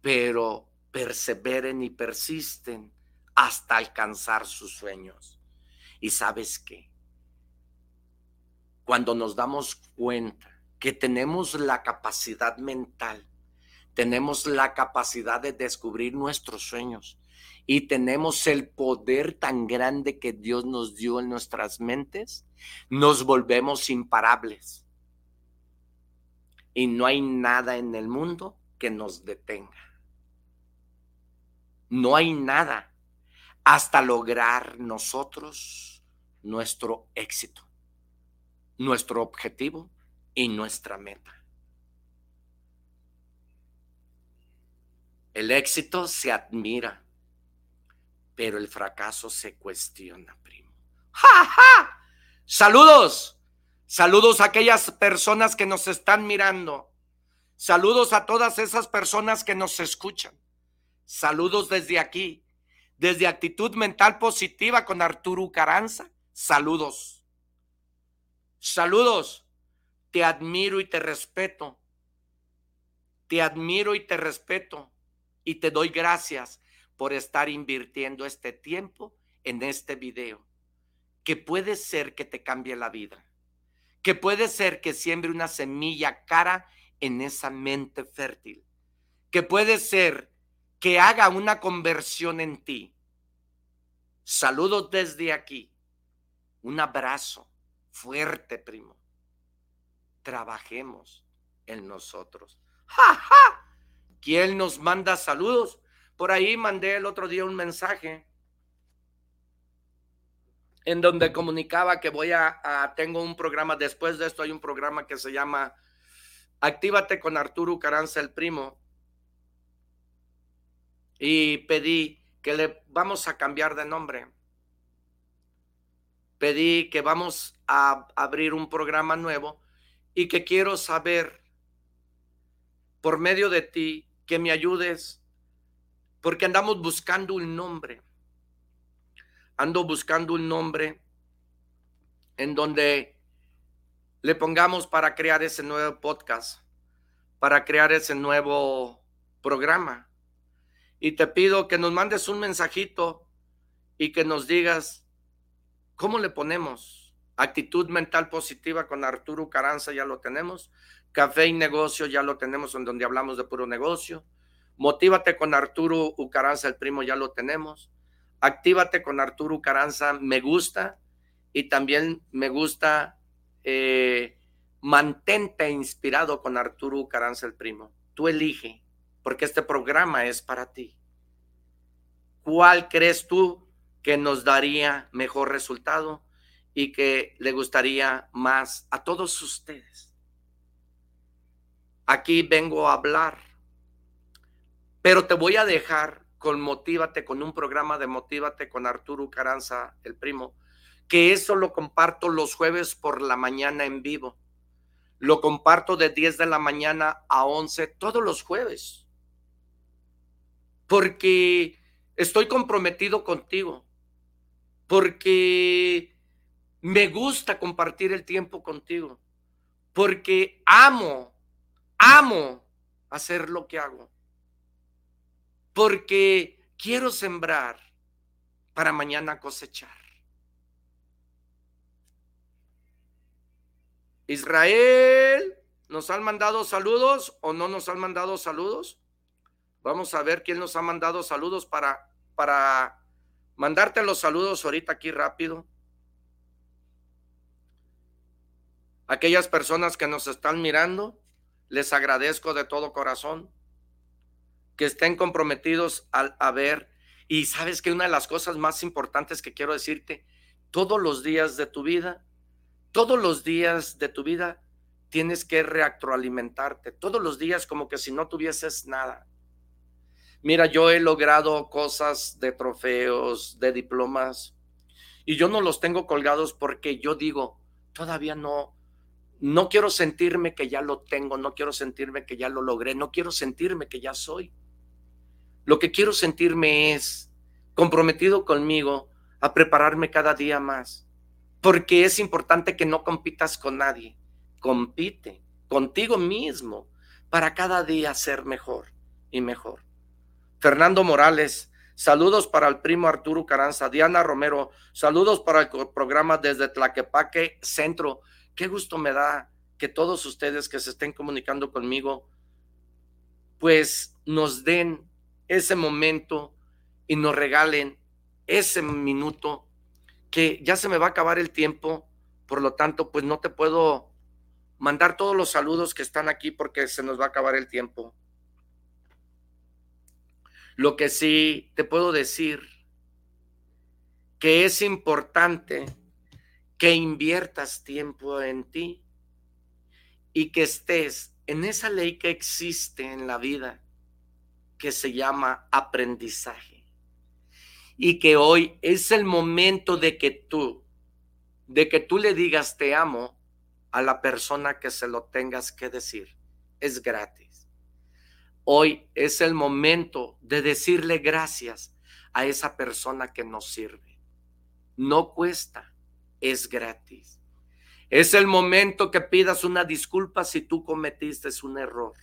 pero perseveren y persisten hasta alcanzar sus sueños. ¿Y sabes qué? cuando nos damos cuenta que tenemos la capacidad mental, tenemos la capacidad de descubrir nuestros sueños y tenemos el poder tan grande que Dios nos dio en nuestras mentes, nos volvemos imparables. Y no hay nada en el mundo que nos detenga. No hay nada hasta lograr nosotros nuestro éxito nuestro objetivo y nuestra meta. El éxito se admira, pero el fracaso se cuestiona, primo. ¡Ja, ja! Saludos. Saludos a aquellas personas que nos están mirando. Saludos a todas esas personas que nos escuchan. Saludos desde aquí, desde Actitud Mental Positiva con Arturo Caranza. Saludos. Saludos. Te admiro y te respeto. Te admiro y te respeto. Y te doy gracias por estar invirtiendo este tiempo en este video. Que puede ser que te cambie la vida. Que puede ser que siembre una semilla cara en esa mente fértil. Que puede ser que haga una conversión en ti. Saludos desde aquí. Un abrazo fuerte, primo. Trabajemos en nosotros. ¡Ja! ¿Quién nos manda saludos? Por ahí mandé el otro día un mensaje en donde comunicaba que voy a, tengo un programa, después de esto hay un programa que se llama Actívate con Arturo Caranza el primo. Y pedí que le vamos a cambiar de nombre pedí que vamos a abrir un programa nuevo y que quiero saber por medio de ti que me ayudes porque andamos buscando un nombre. Ando buscando un nombre en donde le pongamos para crear ese nuevo podcast, para crear ese nuevo programa. Y te pido que nos mandes un mensajito y que nos digas cómo le ponemos. Actitud mental positiva con Arturo Caranza ya lo tenemos. Café y negocio ya lo tenemos en donde hablamos de puro negocio. Motívate con Arturo Ucaranza, el primo, ya lo tenemos. Actívate con Arturo Ucaranza, me gusta. Y también me gusta eh, mantente inspirado con Arturo Ucaranza, el primo. Tú elige, porque este programa es para ti. ¿Cuál crees tú que nos daría mejor resultado y que le gustaría más a todos ustedes? Aquí vengo a hablar, pero te voy a dejar con Motívate, con un programa de Motívate con Arturo Caranza, el primo, que eso lo comparto los jueves por la mañana en vivo. Lo comparto de 10 de la mañana a 11 todos los jueves. Porque estoy comprometido contigo. Porque me gusta compartir el tiempo contigo. Porque amo amo hacer lo que hago. Porque quiero sembrar para mañana cosechar. Israel, ¿nos han mandado saludos o no nos han mandado saludos? Vamos a ver quién nos ha mandado saludos para, para mandarte los saludos ahorita aquí rápido. Aquellas personas que nos están mirando, les agradezco de todo corazón que estén comprometidos a, ver. Y sabes que una de las cosas más importantes que quiero decirte, todos los días de tu vida, todos los días de tu vida tienes que reactualimentarte, todos los días como que si no tuvieses nada. Mira, yo he logrado cosas de trofeos, de diplomas, y yo no los tengo colgados porque yo digo, todavía no, no quiero sentirme que ya lo tengo, no quiero sentirme que ya lo logré, no quiero sentirme que ya soy. Lo que quiero sentirme es comprometido conmigo a prepararme cada día más, porque es importante que no compitas con nadie, compite contigo mismo para cada día ser mejor y mejor. Fernando Morales, saludos para el primo Arturo Caranza, Diana Romero, saludos para el programa desde Tlaquepaque Centro. Qué gusto me da que todos ustedes que se estén comunicando conmigo, pues nos den ese momento y nos regalen ese minuto que ya se me va a acabar el tiempo, por lo tanto, pues no te puedo mandar todos los saludos que están aquí porque se nos va a acabar el tiempo. Lo que sí te puedo decir que es importante que inviertas tiempo en ti y que estés en esa ley que existe en la vida que se llama aprendizaje. Y que hoy es el momento de que tú, de que tú le digas te amo a la persona que se lo tengas que decir. Es gratis. Hoy es el momento de decirle gracias a esa persona que nos sirve. No cuesta es gratis. Es el momento que pidas una disculpa si tú cometiste un error.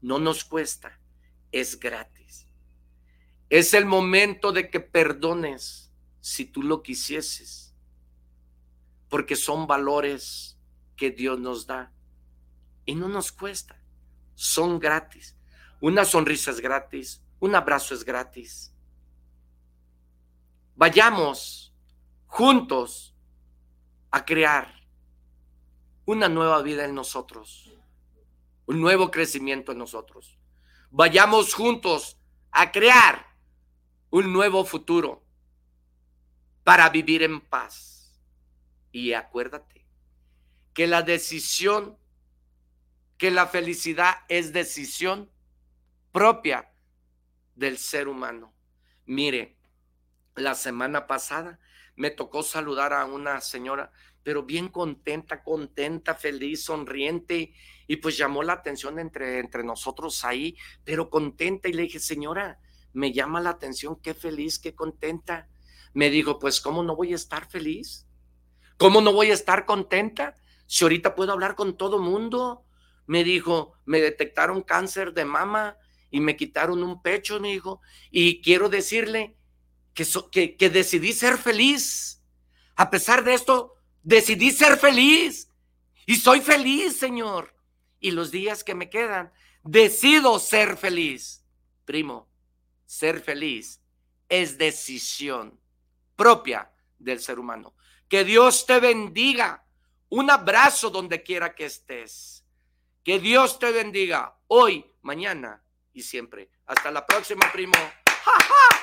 No nos cuesta, es gratis. Es el momento de que perdones si tú lo quisieses, porque son valores que Dios nos da y no nos cuesta, son gratis. Una sonrisa es gratis, un abrazo es gratis. Vayamos juntos a crear una nueva vida en nosotros, un nuevo crecimiento en nosotros. Vayamos juntos a crear un nuevo futuro para vivir en paz. Y acuérdate que la decisión, que la felicidad es decisión propia del ser humano. Mire, la semana pasada me tocó saludar a una señora, pero bien contenta, contenta, feliz, sonriente, y pues llamó la atención entre, entre nosotros ahí, pero contenta, y le dije, señora, me llama la atención, qué feliz, qué contenta. Me dijo, pues, ¿cómo no voy a estar feliz? ¿Cómo no voy a estar contenta si ahorita puedo hablar con todo mundo? Me dijo, me detectaron cáncer de mama y me quitaron un pecho, me dijo, y quiero decirle que, que, que decidí ser feliz. A pesar de esto, decidí ser feliz y soy feliz, Señor. Y los días que me quedan, decido ser feliz. Primo, ser feliz es decisión propia del ser humano. Que Dios te bendiga. Un abrazo donde quiera que estés. Que Dios te bendiga hoy, mañana y siempre. Hasta la próxima, primo. Sí, pues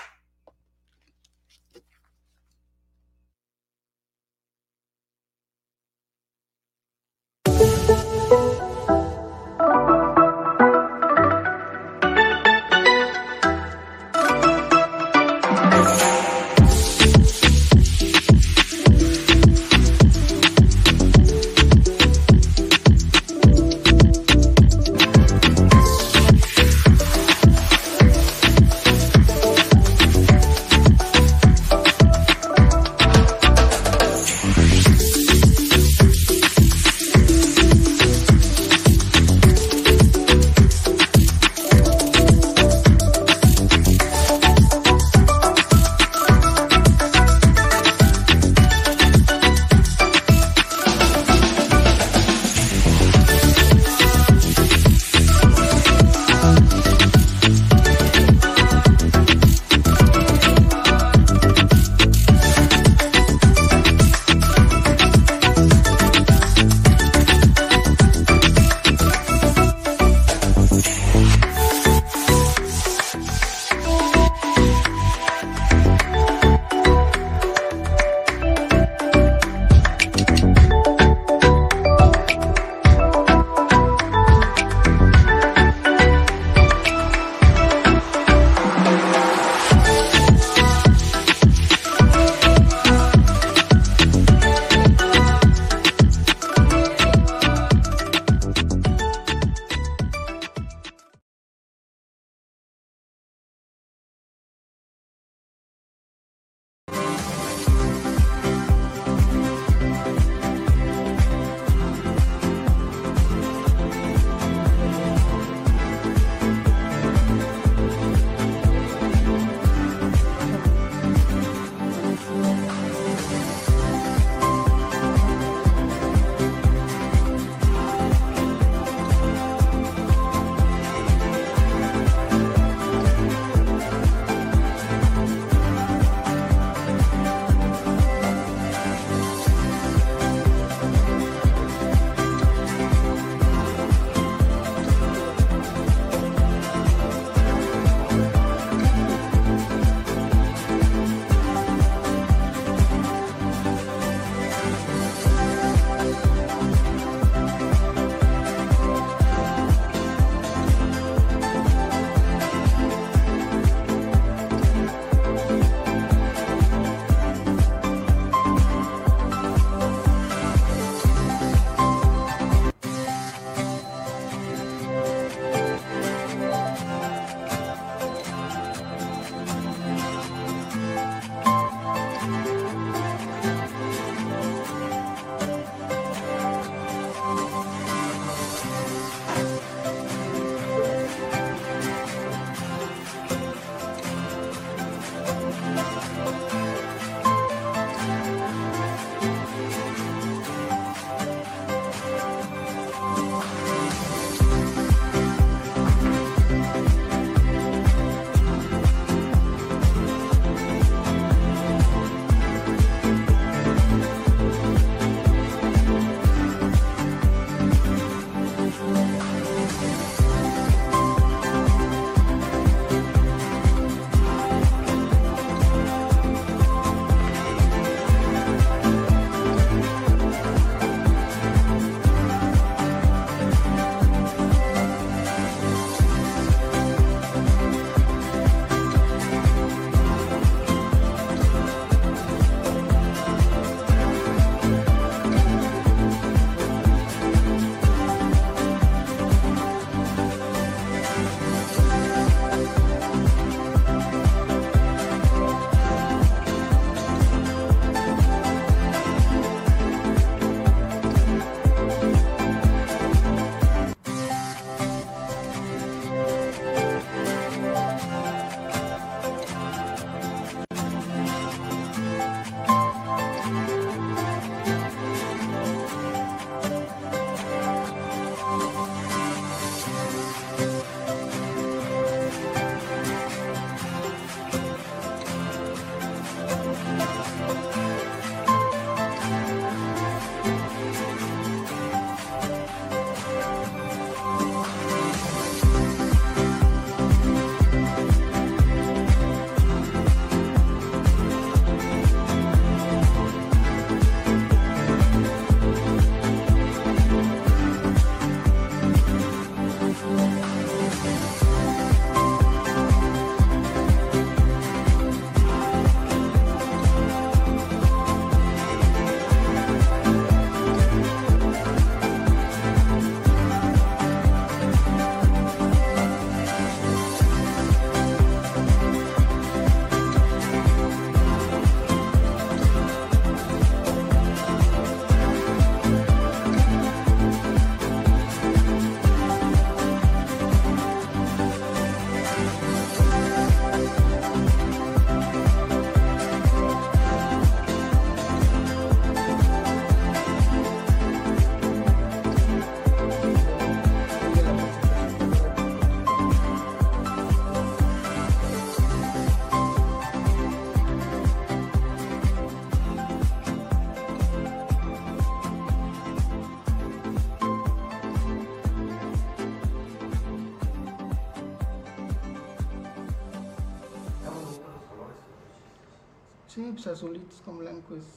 azulitos con blanco es.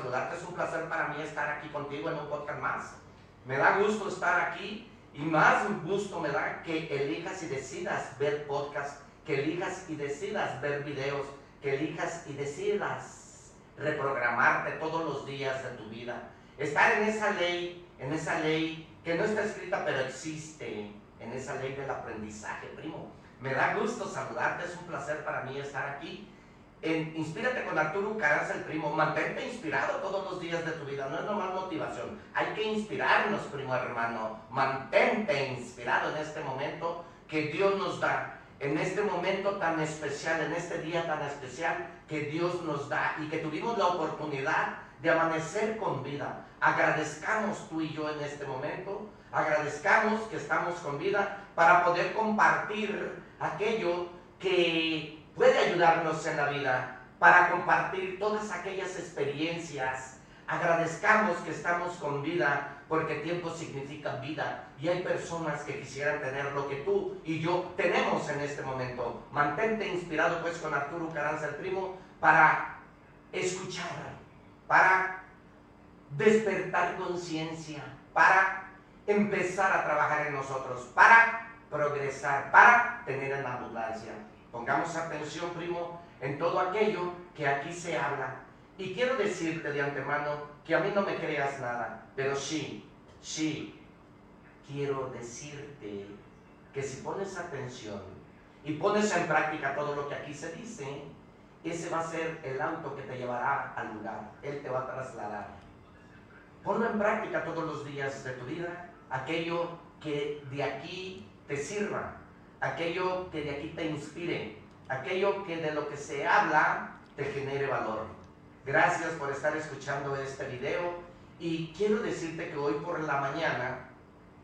Saludarte. Es un placer para mí estar aquí contigo en un podcast más. Me da gusto estar aquí y más gusto me da que elijas y decidas ver podcast, que elijas y decidas ver videos, que elijas y decidas reprogramarte todos los días de tu vida. Estar en esa ley, en esa ley que no está escrita pero existe, en esa ley del aprendizaje, primo. Me da gusto saludarte, es un placer para mí estar aquí. En Inspírate con Arturo Caranza, el primo. Mantente inspirado todos los días de tu vida, no es nomás motivación. Hay que inspirarnos, primo hermano. Mantente inspirado en este momento que Dios nos da. En este momento tan especial, en este día tan especial que Dios nos da y que tuvimos la oportunidad de amanecer con vida. Agradezcamos tú y yo en este momento, agradezcamos que estamos con vida para poder compartir aquello que puede ayudarnos en la vida, para compartir todas aquellas experiencias. Agradezcamos que estamos con vida porque tiempo significa vida y hay personas que quisieran tener lo que tú y yo tenemos en este momento. Mantente inspirado pues con Arturo Caranza el primo para escuchar, para despertar conciencia, para empezar a trabajar en nosotros, para progresar, para tener en abundancia. Pongamos atención, primo, en todo aquello que aquí se habla. Y quiero decirte de antemano que a mí no me creas nada, pero sí, sí, quiero decirte que si pones atención y pones en práctica todo lo que aquí se dice, ese va a ser el auto que te llevará al lugar, él te va a trasladar. Ponlo en práctica todos los días de tu vida, aquello que de aquí te sirva, aquello que de aquí te inspire, aquello que de lo que se habla te genere valor. Gracias por estar escuchando este video y quiero decirte que hoy por la mañana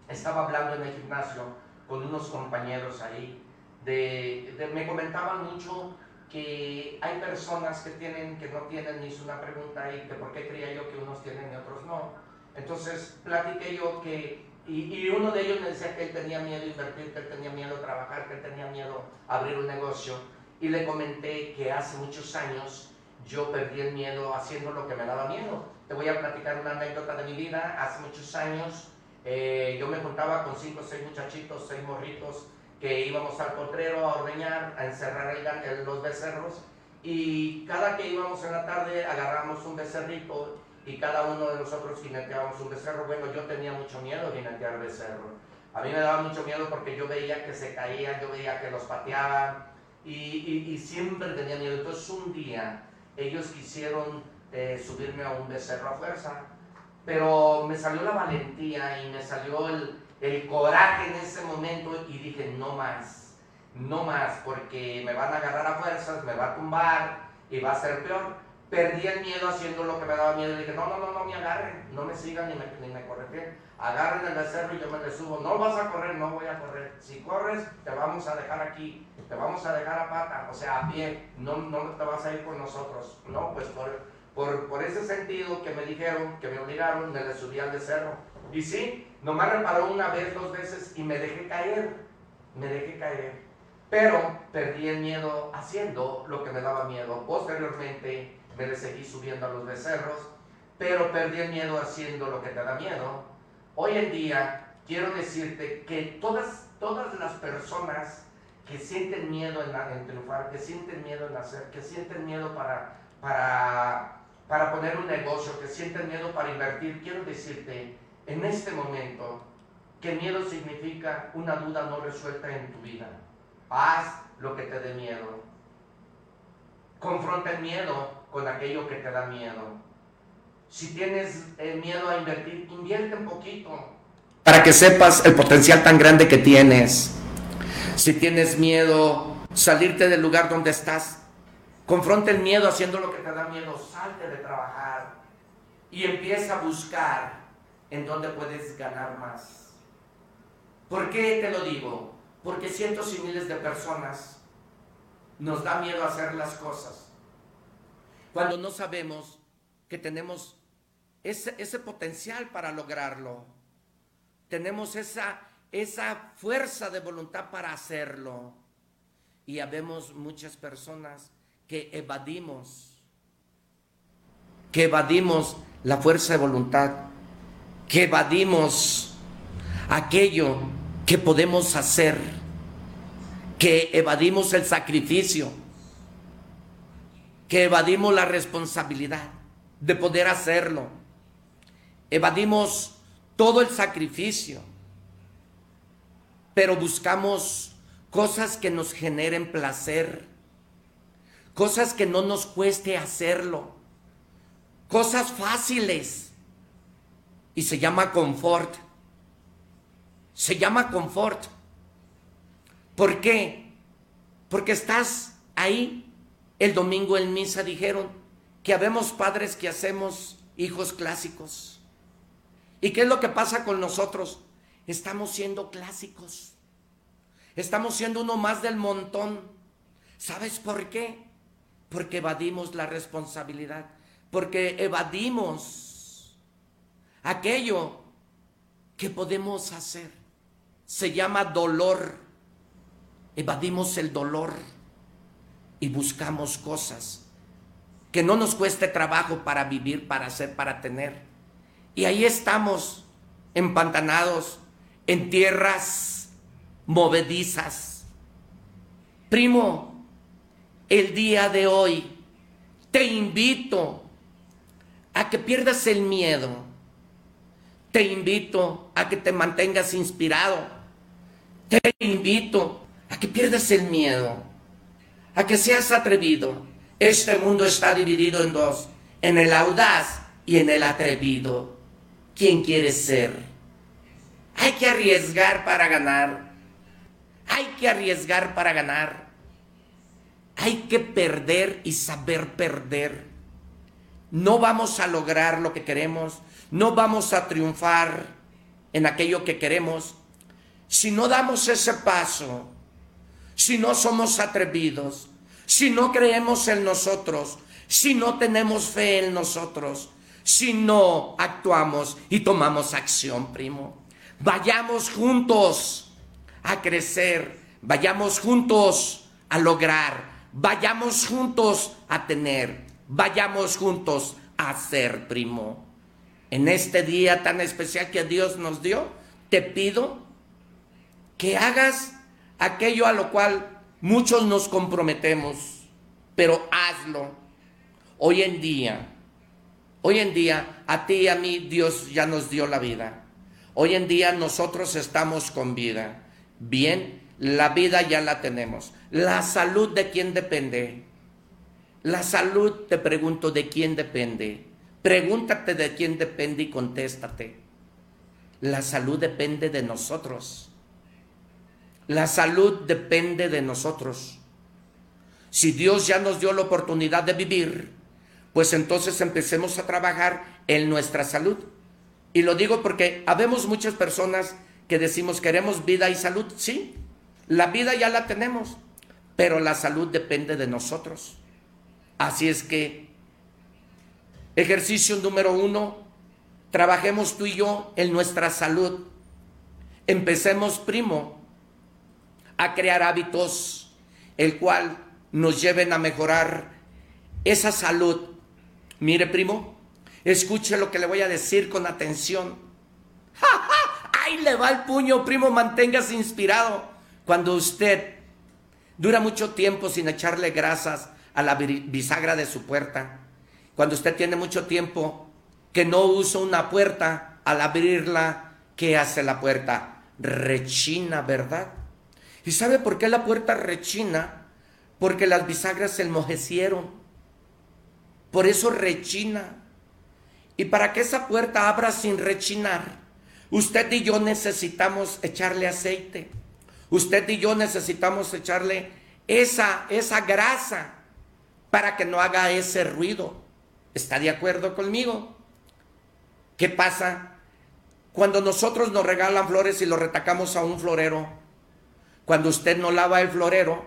estaba hablando en el gimnasio con unos compañeros ahí, de, me comentaban mucho que hay personas que tienen, que no tienen, ni una pregunta y que por qué creía yo que unos tienen y otros no. Entonces platiqué yo que, y, uno de ellos me decía que él tenía miedo a invertir, que él tenía miedo a trabajar, que él tenía miedo a abrir un negocio. Y le comenté que hace muchos años yo perdí el miedo haciendo lo que me daba miedo. Te voy a platicar una anécdota de mi vida. Hace muchos años eh, yo me juntaba con cinco o seis muchachitos, seis morritos, que íbamos al potrero a ordeñar, a encerrar el- los becerros. Y cada que íbamos en la tarde agarramos un becerrito y cada uno de nosotros jineteábamos un becerro. Bueno, yo tenía mucho miedo jinetear becerro. A mí me daba mucho miedo porque yo veía que se caían, yo veía que los pateaban y, y- y siempre tenía miedo. Entonces un día ellos quisieron eh, subirme a un becerro a fuerza, pero me salió la valentía y me salió el, el coraje en ese momento y dije, no más, no más, porque me van a agarrar a fuerzas, me va a tumbar y va a ser peor. Perdí el miedo haciendo lo que me daba miedo y dije, no, no, no, no me agarren, no me sigan ni me, ni me correteen. Agarren el becerro y yo me le subo. No vas a correr, no voy a correr. Si corres, te vamos a dejar aquí, te vamos a dejar a pata, o sea, a pie, no, no te vas a ir con nosotros. No, pues por, por, por ese sentido que me dijeron, que me obligaron, me le subí al becerro. Y sí, nomás reparó una vez, dos veces y me dejé caer, me dejé caer. Pero perdí el miedo haciendo lo que me daba miedo. Posteriormente me le seguí subiendo a los becerros, pero perdí el miedo haciendo lo que te da miedo. Hoy en día quiero decirte que todas, todas las personas que sienten miedo en, la- en triunfar, que sienten miedo en hacer, que sienten miedo para, para, para poner un negocio, que sienten miedo para invertir, quiero decirte en este momento que miedo significa una duda no resuelta en tu vida. Haz lo que te dé miedo. Confronta el miedo con aquello que te da miedo. Si tienes eh, miedo a invertir, invierte un poquito. para que sepas el potencial tan grande que tienes. Si tienes miedo, salirte del lugar donde estás, confronta el miedo haciendo lo que te da miedo, salte de trabajar y empieza a buscar en dónde puedes ganar más. ¿Por qué te lo digo? Porque cientos y miles de personas nos da miedo hacer las cosas. Cuando no sabemos que tenemos ese, potencial para lograrlo. Tenemos esa, esa fuerza de voluntad para hacerlo. Y habemos muchas personas que evadimos, que evadimos la fuerza de voluntad, que evadimos aquello que podemos hacer, que evadimos el sacrificio, que evadimos la responsabilidad de poder hacerlo. Evadimos todo el sacrificio, pero buscamos cosas que nos generen placer, cosas que no nos cueste hacerlo, cosas fáciles. Y se llama confort. Se llama confort. ¿Por qué? Porque estás ahí. El domingo en misa dijeron, que habemos padres que hacemos hijos clásicos. ¿Y qué es lo que pasa con nosotros? Estamos siendo clásicos. Estamos siendo uno más del montón. ¿Sabes por qué? Porque evadimos la responsabilidad. Porque evadimos aquello que podemos hacer. Se llama dolor. Evadimos el dolor y buscamos cosas que no nos cueste trabajo para vivir, para hacer, para tener. Y ahí estamos, empantanados, en tierras movedizas. Primo, el día de hoy te invito a que pierdas el miedo. Te invito a que te mantengas inspirado. Te invito a que pierdas el miedo. A que seas atrevido este mundo está dividido en dos, en el audaz y en el atrevido. ¿Quién quiere ser? Hay que arriesgar para ganar. Hay que arriesgar para ganar. Hay que perder y saber perder. No vamos a lograr lo que queremos. No vamos a triunfar en aquello que queremos si no damos ese paso. Si no somos atrevidos si no creemos en nosotros, si no tenemos fe en nosotros, si no actuamos y tomamos acción, primo. Vayamos juntos a crecer, vayamos juntos a lograr, vayamos juntos a tener, vayamos juntos a ser, primo. En este día tan especial que Dios nos dio, te pido que hagas aquello a lo cual Muchos nos comprometemos, pero hazlo. Hoy en día, hoy en día, a ti y a mí Dios ya nos dio la vida. Hoy en día nosotros estamos con vida. Bien, la vida ya la tenemos. La salud de quién depende. La salud, te pregunto, ¿de quién depende? Pregúntate de quién depende y contéstate. La salud depende de nosotros. La salud depende de nosotros. Si Dios ya nos dio la oportunidad de vivir, pues entonces empecemos a trabajar en nuestra salud. Y lo digo porque habemos muchas personas que decimos queremos vida y salud. Sí, la vida ya la tenemos, pero la salud depende de nosotros. Así es que, ejercicio número uno, trabajemos tú y yo en nuestra salud. Empecemos, primo, a crear hábitos el cual nos lleven a mejorar esa salud. Mire, primo, escuche lo que le voy a decir con atención. Ahí le va el puño, primo, manténgase inspirado. Cuando usted dura mucho tiempo sin echarle grasas a la bisagra de su puerta, cuando usted tiene mucho tiempo que no usa una puerta, al abrirla, ¿qué hace la puerta? Rechina, ¿verdad? ¿Y sabe por qué la puerta rechina? Porque las bisagras se enmojecieron. Por eso rechina. Y para que esa puerta abra sin rechinar, Usted y yo necesitamos echarle aceite. Usted y yo necesitamos echarle esa, esa grasa para que no haga ese ruido. ¿Está de acuerdo conmigo? ¿Qué pasa cuando nosotros nos regalan flores y lo retacamos a un florero? Cuando usted no lava el florero,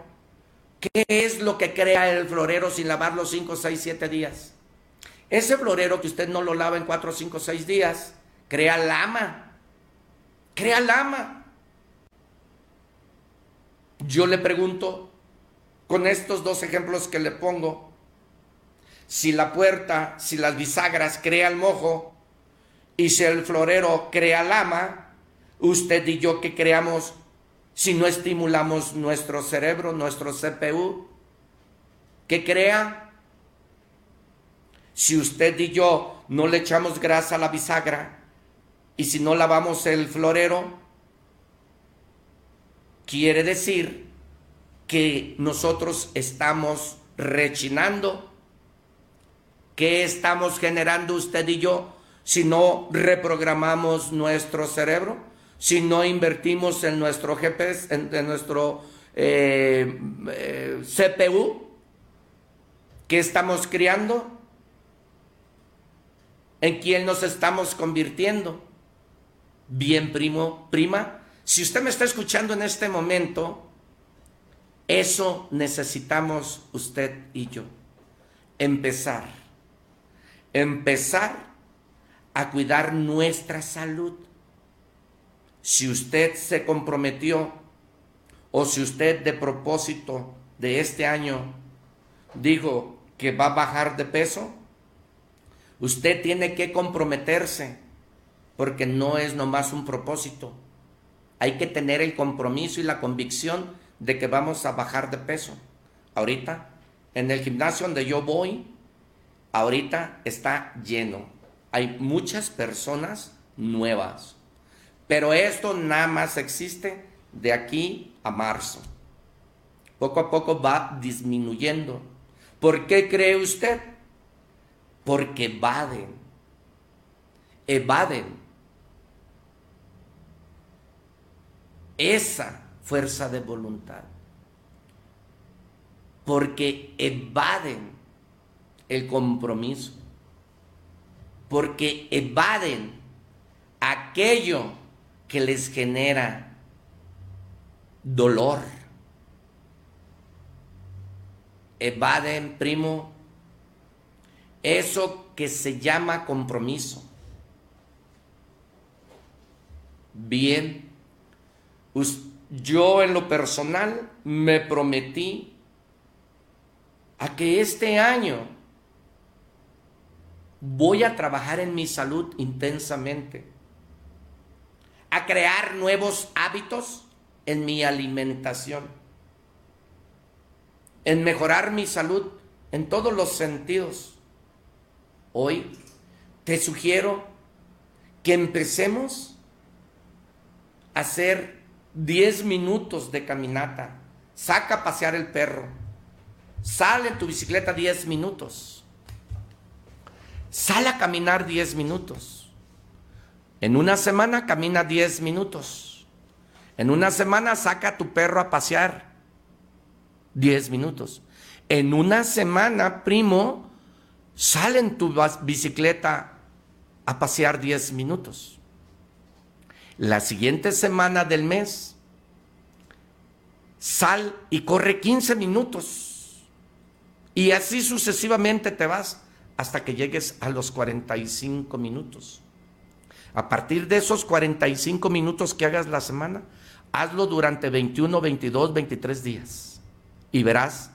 ¿qué es lo que crea el florero sin lavarlo 5, 6, 7 días? Ese florero que usted no lo lava en 4, 5, 6 días, crea lama. Crea lama. Yo le pregunto, con estos dos ejemplos que le pongo, si la puerta, si las bisagras crea el mojo y si el florero crea lama, usted y yo que creamos si no estimulamos nuestro cerebro, nuestro CPU, que crea. Si usted y yo no le echamos grasa a la bisagra y si no lavamos el florero, quiere decir que nosotros estamos rechinando. ¿Qué estamos generando usted y yo si no reprogramamos nuestro cerebro? Si no invertimos en nuestro GPS, en, nuestro eh, eh, CPU que estamos criando, en quién nos estamos convirtiendo. Bien, primo, prima, si usted me está escuchando en este momento, eso necesitamos usted y yo. Empezar. Empezar a cuidar nuestra salud si usted se comprometió o si usted de propósito de este año dijo que va a bajar de peso, usted tiene que comprometerse porque no es nomás un propósito. Hay que tener el compromiso y la convicción de que vamos a bajar de peso. Ahorita, en el gimnasio donde yo voy, ahorita está lleno. Hay muchas personas nuevas. Pero esto nada más existe de aquí a marzo. Poco a poco va disminuyendo. ¿Por qué cree usted? Porque evaden. Evaden. Esa fuerza de voluntad. Porque evaden el compromiso. Porque evaden aquello que les genera dolor. Evaden, primo, eso que se llama compromiso. Bien, yo en lo personal me prometí a que este año voy a trabajar en mi salud intensamente a crear nuevos hábitos en mi alimentación, en mejorar mi salud en todos los sentidos. Hoy te sugiero que empecemos a hacer 10 minutos de caminata. Saca a pasear el perro. Sale tu bicicleta 10 minutos. Sale a caminar 10 minutos en una semana camina 10 minutos. En una semana saca a tu perro a pasear 10 minutos. En una semana, primo, sale en tu bicicleta a pasear 10 minutos. La siguiente semana del mes, sal y corre 15 minutos. Y así sucesivamente te vas hasta que llegues a los 45 minutos. A partir de esos 45 minutos que hagas la semana, hazlo durante 21, 22, 23 días. Y verás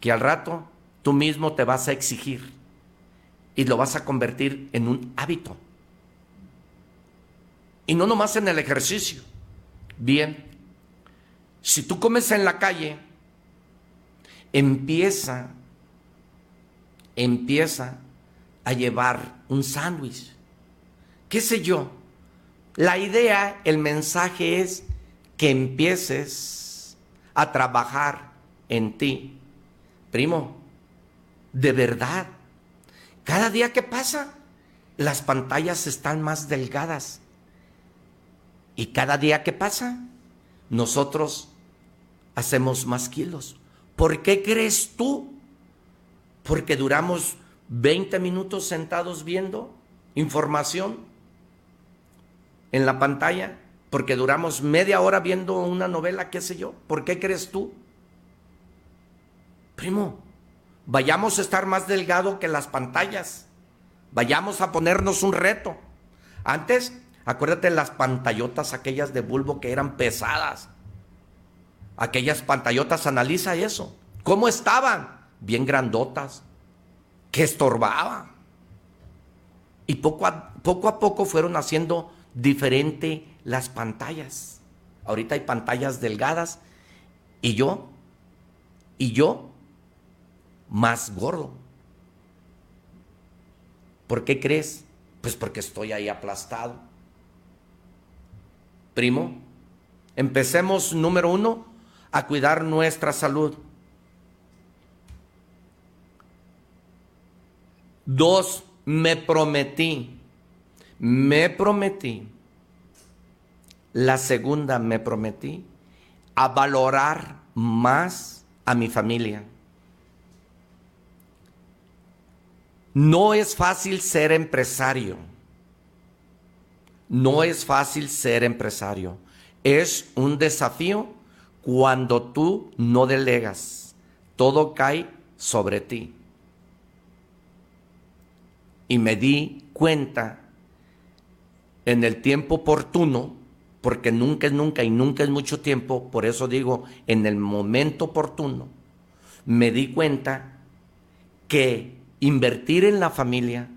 que al rato tú mismo te vas a exigir y lo vas a convertir en un hábito. Y no nomás en el ejercicio. Bien, si tú comes en la calle, empieza, empieza a llevar un sándwich qué sé yo. La idea, el mensaje es que empieces a trabajar en ti. Primo, de verdad, cada día que pasa, las pantallas están más delgadas. Y cada día que pasa, nosotros hacemos más kilos. ¿Por qué crees tú? Porque duramos 20 minutos sentados viendo información en la pantalla, porque duramos media hora viendo una novela, qué sé yo. ¿Por qué crees tú? Primo, vayamos a estar más delgado que las pantallas. Vayamos a ponernos un reto. Antes, acuérdate las pantallotas aquellas de bulbo que eran pesadas. Aquellas pantallotas, analiza eso. ¿Cómo estaban? Bien grandotas. Que estorbaban. Y poco a, poco a poco fueron haciendo diferente las pantallas. Ahorita hay pantallas delgadas. Y yo, y yo, más gordo. ¿Por qué crees? Pues porque estoy ahí aplastado. Primo, empecemos número uno a cuidar nuestra salud. Dos, me prometí, me prometí. La segunda, me prometí a valorar más a mi familia. No es fácil ser empresario. No es fácil ser empresario. Es un desafío cuando tú no delegas, todo cae sobre ti. Y me di cuenta en el tiempo oportuno, porque nunca es nunca y nunca es mucho tiempo, por eso digo, en el momento oportuno, me di cuenta que invertir en la familia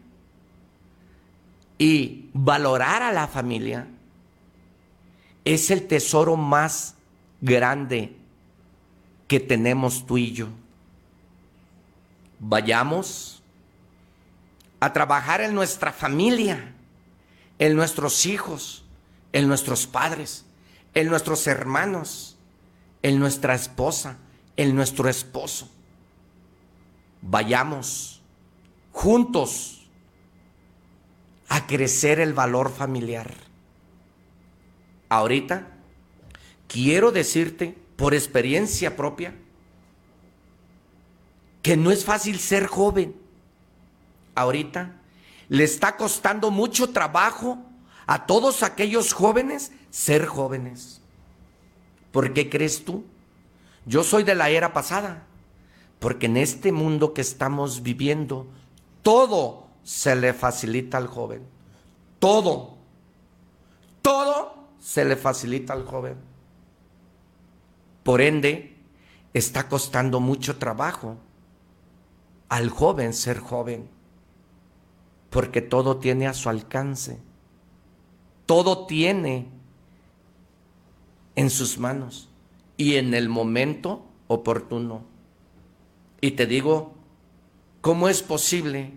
y valorar a la familia es el tesoro más grande que tenemos tú y yo. Vayamos a trabajar en nuestra familia, en nuestros hijos, en nuestros padres, en nuestros hermanos, en nuestra esposa, en nuestro esposo. Vayamos juntos a crecer el valor familiar. Ahorita quiero decirte por experiencia propia que no es fácil ser joven. Ahorita le está costando mucho trabajo a todos aquellos jóvenes ser jóvenes. ¿Por qué crees tú? Yo soy de la era pasada, porque en este mundo que estamos viviendo, todo se le facilita al joven. Todo. Todo se le facilita al joven. Por ende, está costando mucho trabajo al joven ser joven, porque todo tiene a su alcance, todo tiene en sus manos y en el momento oportuno. Y te digo, ¿cómo es posible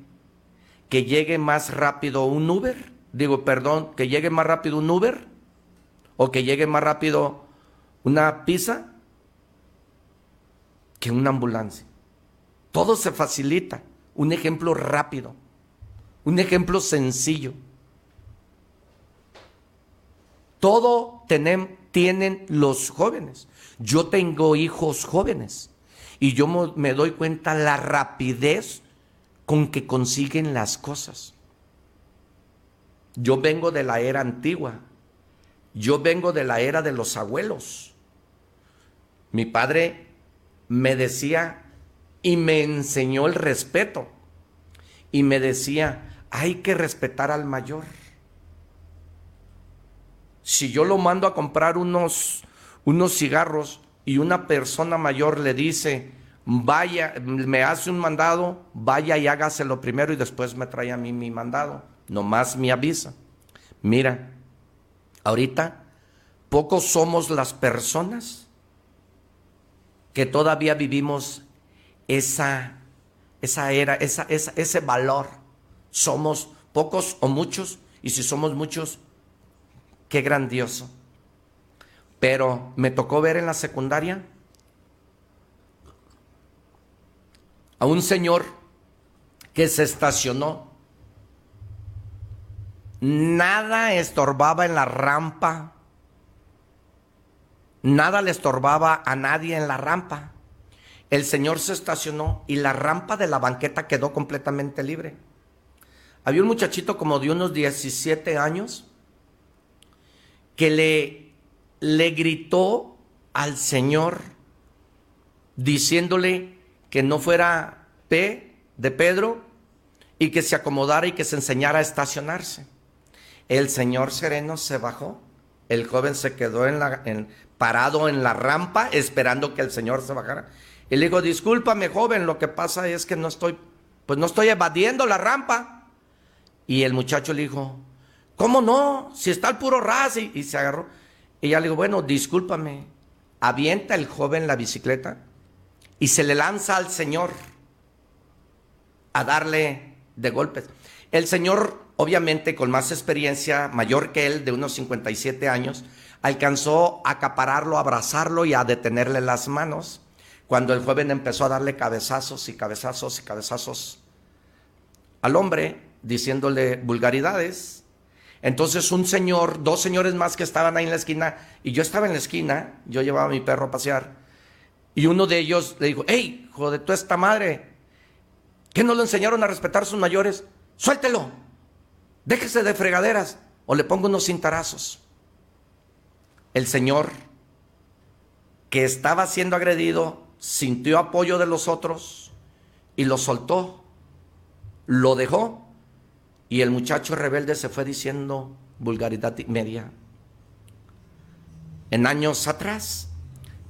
que llegue más rápido un Uber? Digo, perdón, que llegue más rápido un Uber o que llegue más rápido una pizza que una ambulancia. Todo se facilita. Un ejemplo rápido. Un ejemplo sencillo. Todo tienen, los jóvenes. Yo tengo hijos jóvenes y yo me doy cuenta la rapidez con que consiguen las cosas. Yo vengo de la era antigua. Yo vengo de la era de los abuelos. Mi padre me decía y me enseñó el respeto. Y me decía, hay que respetar al mayor. Si yo lo mando a comprar unos, unos cigarros y una persona mayor le dice, vaya, me hace un mandado, vaya y hágaselo primero y después me trae a mí mi mandado. Nomás me avisa. Mira, ahorita pocos somos las personas que todavía vivimos esa, esa era, esa, ese valor. Somos pocos o muchos, y si somos muchos, qué grandioso. Pero me tocó ver en la secundaria a un señor que se estacionó. Nada estorbaba en la rampa nada le estorbaba a nadie en la rampa. El señor se estacionó y la rampa de la banqueta quedó completamente libre. Había un muchachito como de unos 17 años que le, le gritó al señor diciéndole que no fuera P de Pedro y que se acomodara y que se enseñara a estacionarse. El señor sereno se bajó, el joven se quedó en la, parado en la rampa esperando que el señor se bajara. Y le digo, discúlpame joven, lo que pasa es que no estoy, pues no estoy evadiendo la rampa. Y el muchacho le dijo, ¿cómo no? Si está el puro ras y, se agarró. Y ya le digo, bueno, discúlpame. Avienta el joven la bicicleta y se le lanza al señor a darle de golpes. El señor, obviamente con más experiencia, mayor que él, de unos 57 años, alcanzó a acapararlo, a abrazarlo y a detenerle las manos. Cuando el joven empezó a darle cabezazos y cabezazos y cabezazos al hombre, diciéndole vulgaridades. Entonces un señor, dos señores más que estaban ahí en la esquina, y yo estaba en la esquina, yo llevaba mi perro a pasear, y uno de ellos le dijo, hey, hijo de tu esta madre, ¿qué no le enseñaron a respetar a sus mayores? Suéltelo, déjese de fregaderas, o le pongo unos cintarazos. El señor que estaba siendo agredido sintió apoyo de los otros y lo soltó, lo dejó y el muchacho rebelde se fue diciendo vulgaridad media. En años atrás,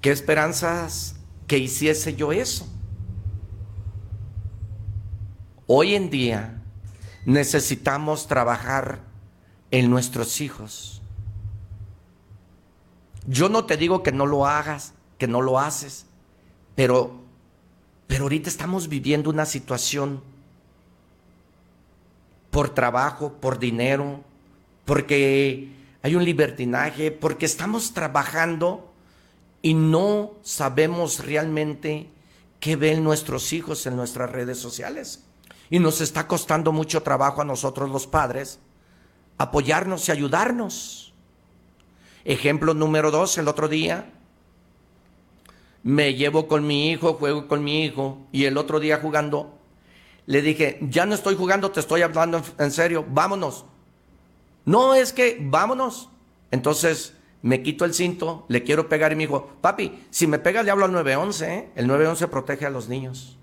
¿qué esperanzas que hiciese yo eso? Hoy en día necesitamos trabajar en nuestros hijos. Yo no te digo que no lo hagas, que no lo haces, pero, pero ahorita estamos viviendo una situación por trabajo, por dinero, porque hay un libertinaje, porque estamos trabajando y no sabemos realmente qué ven nuestros hijos en nuestras redes sociales. Y nos está costando mucho trabajo a nosotros los padres apoyarnos y ayudarnos. Ejemplo número dos, el otro día me llevo con mi hijo, juego con mi hijo y el otro día jugando le dije, ya no estoy jugando, te estoy hablando en serio, vámonos. No, es que vámonos. Entonces me quito el cinto, le quiero pegar y me dijo, papi, si me pega le hablo al 911, ¿eh? el 911 protege a los niños.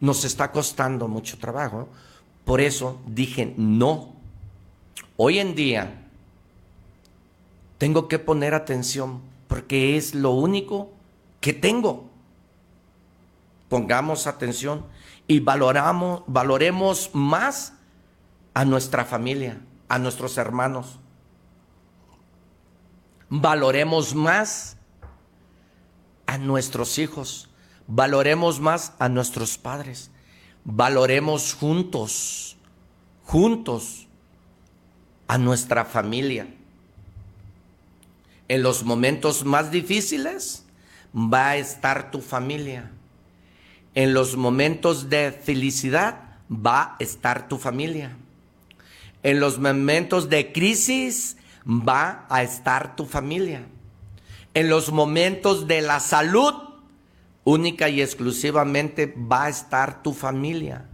Nos está costando mucho trabajo. Por eso dije, no. Hoy en día tengo que poner atención porque es lo único que tengo pongamos atención y valoramos, valoremos más a nuestra familia, a nuestros hermanos. Valoremos más a nuestros hijos, valoremos más a nuestros padres, valoremos juntos, juntos a nuestra familia. En los momentos más difíciles va a estar tu familia en los momentos de felicidad va a estar tu familia. En los momentos de crisis va a estar tu familia. En los momentos de la salud, única y exclusivamente va a estar tu familia.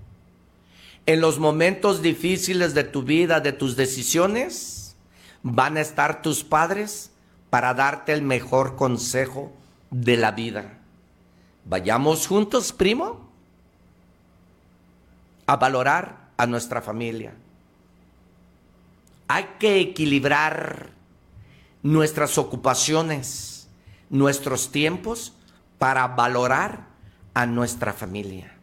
En los momentos difíciles de tu vida, de tus decisiones, van a estar tus padres para darte el mejor consejo de la vida. Vayamos juntos, primo, a valorar a nuestra familia. Hay que equilibrar nuestras ocupaciones, nuestros tiempos para valorar a nuestra familia.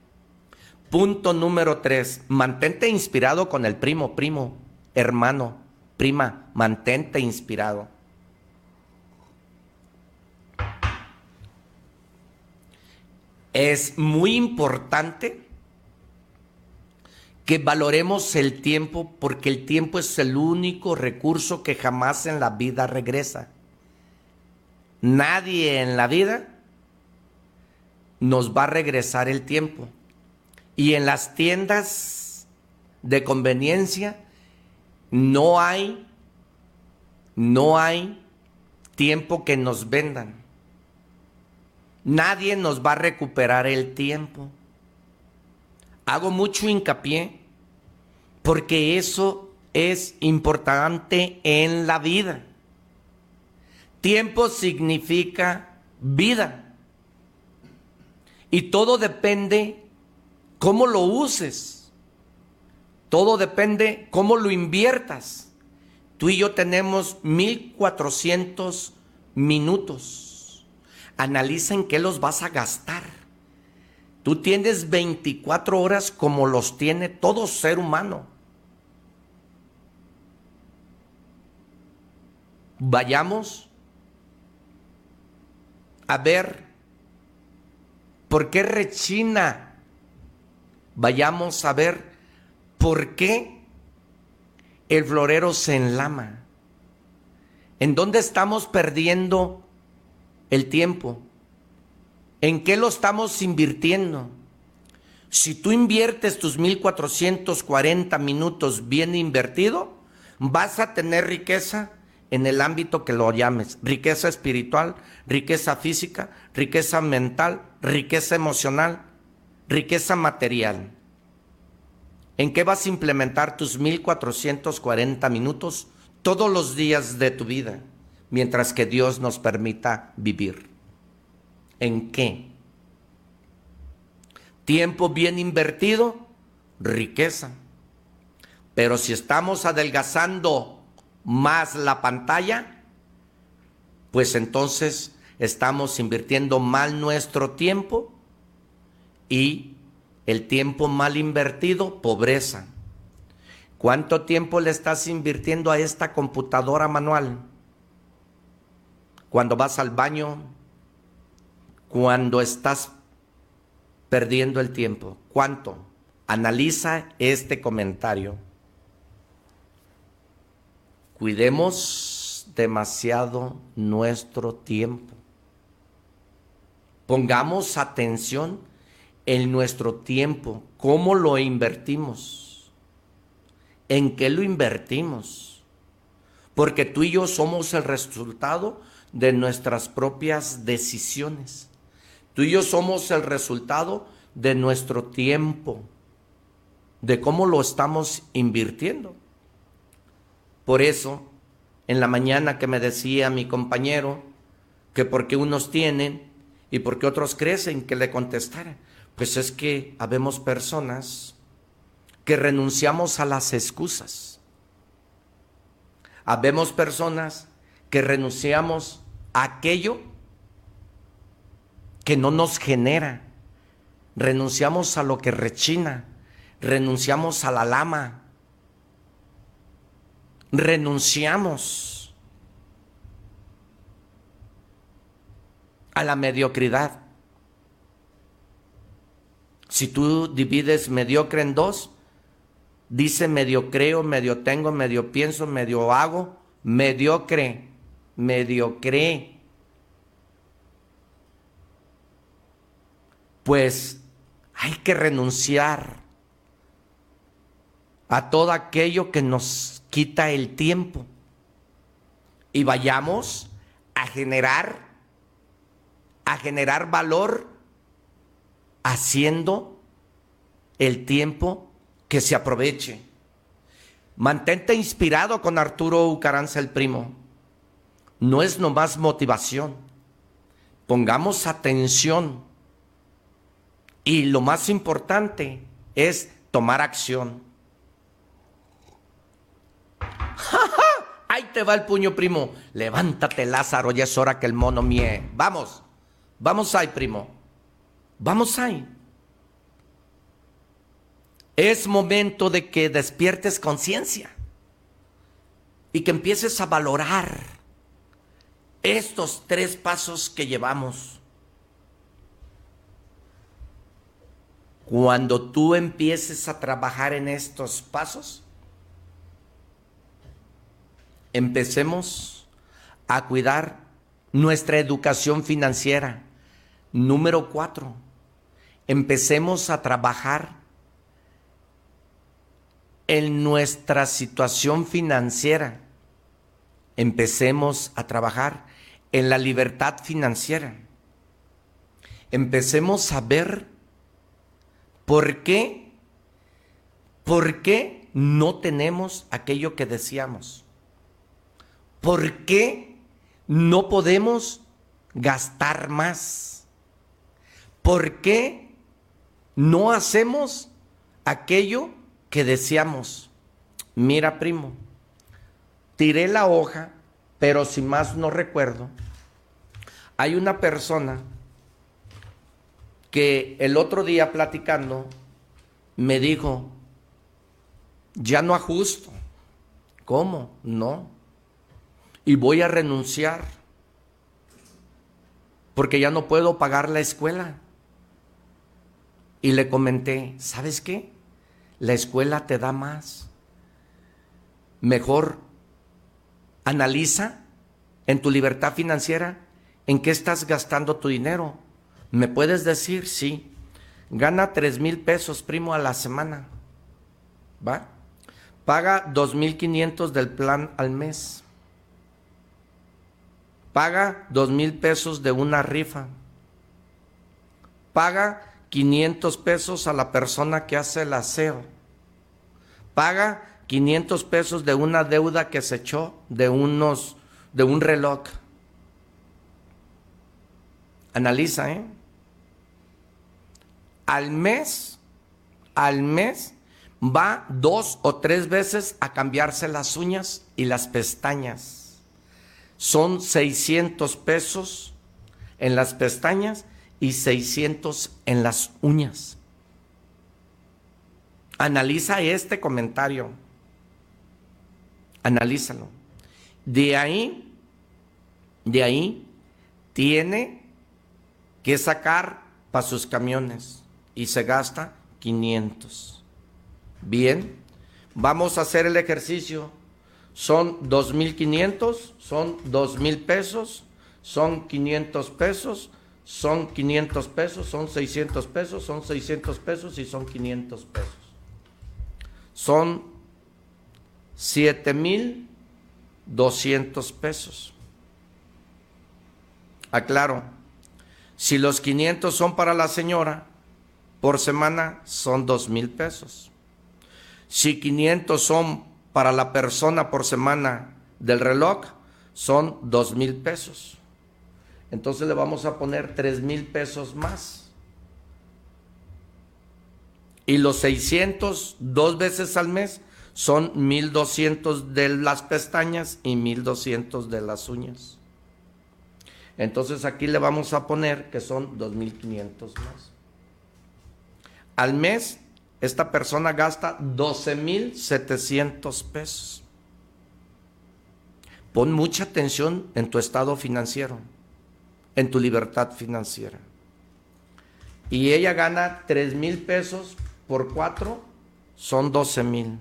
Punto número tres, mantente inspirado con el primo, primo, hermano, prima, mantente inspirado. Es muy importante que valoremos el tiempo porque el tiempo es el único recurso que jamás en la vida regresa. Nadie en la vida nos va a regresar el tiempo. Y en las tiendas de conveniencia no hay, no hay tiempo que nos vendan. Nadie nos va a recuperar el tiempo. Hago mucho hincapié porque eso es importante en la vida. Tiempo significa vida. Y todo depende cómo lo uses. Todo depende cómo lo inviertas. Tú y yo tenemos 1400 minutos. Analiza qué los vas a gastar. Tú tienes 24 horas como los tiene todo ser humano. Vayamos a ver por qué rechina. Vayamos a ver por qué el florero se enlama. ¿En dónde estamos perdiendo el tiempo? ¿En qué lo estamos invirtiendo? Si tú inviertes tus 1440 minutos bien invertido, vas a tener riqueza en el ámbito que lo llames. Riqueza espiritual, riqueza física, riqueza mental, riqueza emocional, riqueza material. ¿En qué vas a implementar tus 1440 minutos todos los días de tu vida mientras que Dios nos permita vivir? ¿En qué? Tiempo bien invertido, riqueza. Pero si estamos adelgazando más la pantalla, pues entonces estamos invirtiendo mal nuestro tiempo y el tiempo mal invertido, pobreza. ¿Cuánto tiempo le estás invirtiendo a esta computadora manual? Cuando vas al baño, cuando estás perdiendo el tiempo. ¿Cuánto? Analiza este comentario. Cuidemos demasiado nuestro tiempo. Pongamos atención en nuestro tiempo, cómo lo invertimos, en qué lo invertimos, porque tú y yo somos el resultado de nuestras propias decisiones. Tú y yo somos el resultado de nuestro tiempo, de cómo lo estamos invirtiendo. Por eso, en la mañana que me decía mi compañero que porque unos tienen y porque otros crecen, que le contestara, pues es que habemos personas que renunciamos a las excusas. Habemos personas que renunciamos aquello que no nos genera. Renunciamos a lo que rechina. Renunciamos a la lama. Renunciamos a la mediocridad. Si tú divides mediocre en dos, dice medio creo, medio tengo, medio pienso, medio hago, mediocre, mediocre. Pues hay que renunciar a todo aquello que nos quita el tiempo y vayamos a generar a generar valor haciendo el tiempo que se aproveche. Mantente inspirado con Arturo Ucaranza el primo. No es nomás motivación. Pongamos atención. Y lo más importante es tomar acción. Ahí te va el puño, primo. Levántate, Lázaro, ya es hora que el mono mie. Vamos, vamos ahí, primo. Vamos ahí. Es momento de que despiertes conciencia y que empieces a valorar estos tres pasos que llevamos. Cuando tú empieces a trabajar en estos pasos, empecemos a cuidar nuestra educación financiera. Número cuatro, empecemos a trabajar en nuestra situación financiera. Empecemos a trabajar en la libertad financiera. Empecemos a ver por qué, por qué no tenemos aquello que deseamos. ¿Por qué no podemos gastar más? ¿Por qué no hacemos aquello que deseamos? Mira, primo, tiré la hoja, pero si más no recuerdo, hay una persona que el otro día platicando me dijo, ya no ajusto. ¿Cómo? No. Y voy a renunciar porque ya no puedo pagar la escuela. Y le comenté, ¿sabes qué? La escuela te da más. Mejor analiza en tu libertad financiera en qué estás gastando tu dinero. ¿Me puedes decir? Sí. Gana tres mil pesos, primo, a la semana. ¿Va? Paga dos mil quinientos del plan al mes. Paga dos mil pesos de una rifa. Paga 500 pesos a la persona que hace el aseo. Paga 500 pesos de una deuda que se echó de unos de un reloj. Analiza, ¿eh? Al mes, al mes va dos o tres veces a cambiarse las uñas y las pestañas. Son 600 pesos en las pestañas y 600 en las uñas. Analiza este comentario. Analízalo. De ahí, de ahí, tiene que sacar para sus camiones y se gasta 500. Bien, vamos a hacer el ejercicio. Son 2.500, son 2.000 pesos, son 500 pesos, son 500 pesos, son 600 pesos, son 600 pesos y son 500 pesos. Son 7.200 pesos. Aclaro, si los 500 son para la señora, por semana son 2.000 pesos. Si 500 son para la persona por semana del reloj, son 2.000 pesos entonces le vamos a poner tres mil pesos más. Y los 600 dos veces al mes son 1200 de las pestañas y 1200 de las uñas. Entonces aquí le vamos a poner que son 2500 más. Al mes, esta persona gasta 12700 pesos. Pon mucha atención en tu estado financiero en tu libertad financiera. Y ella gana 3 mil pesos por cuatro, son 12 mil.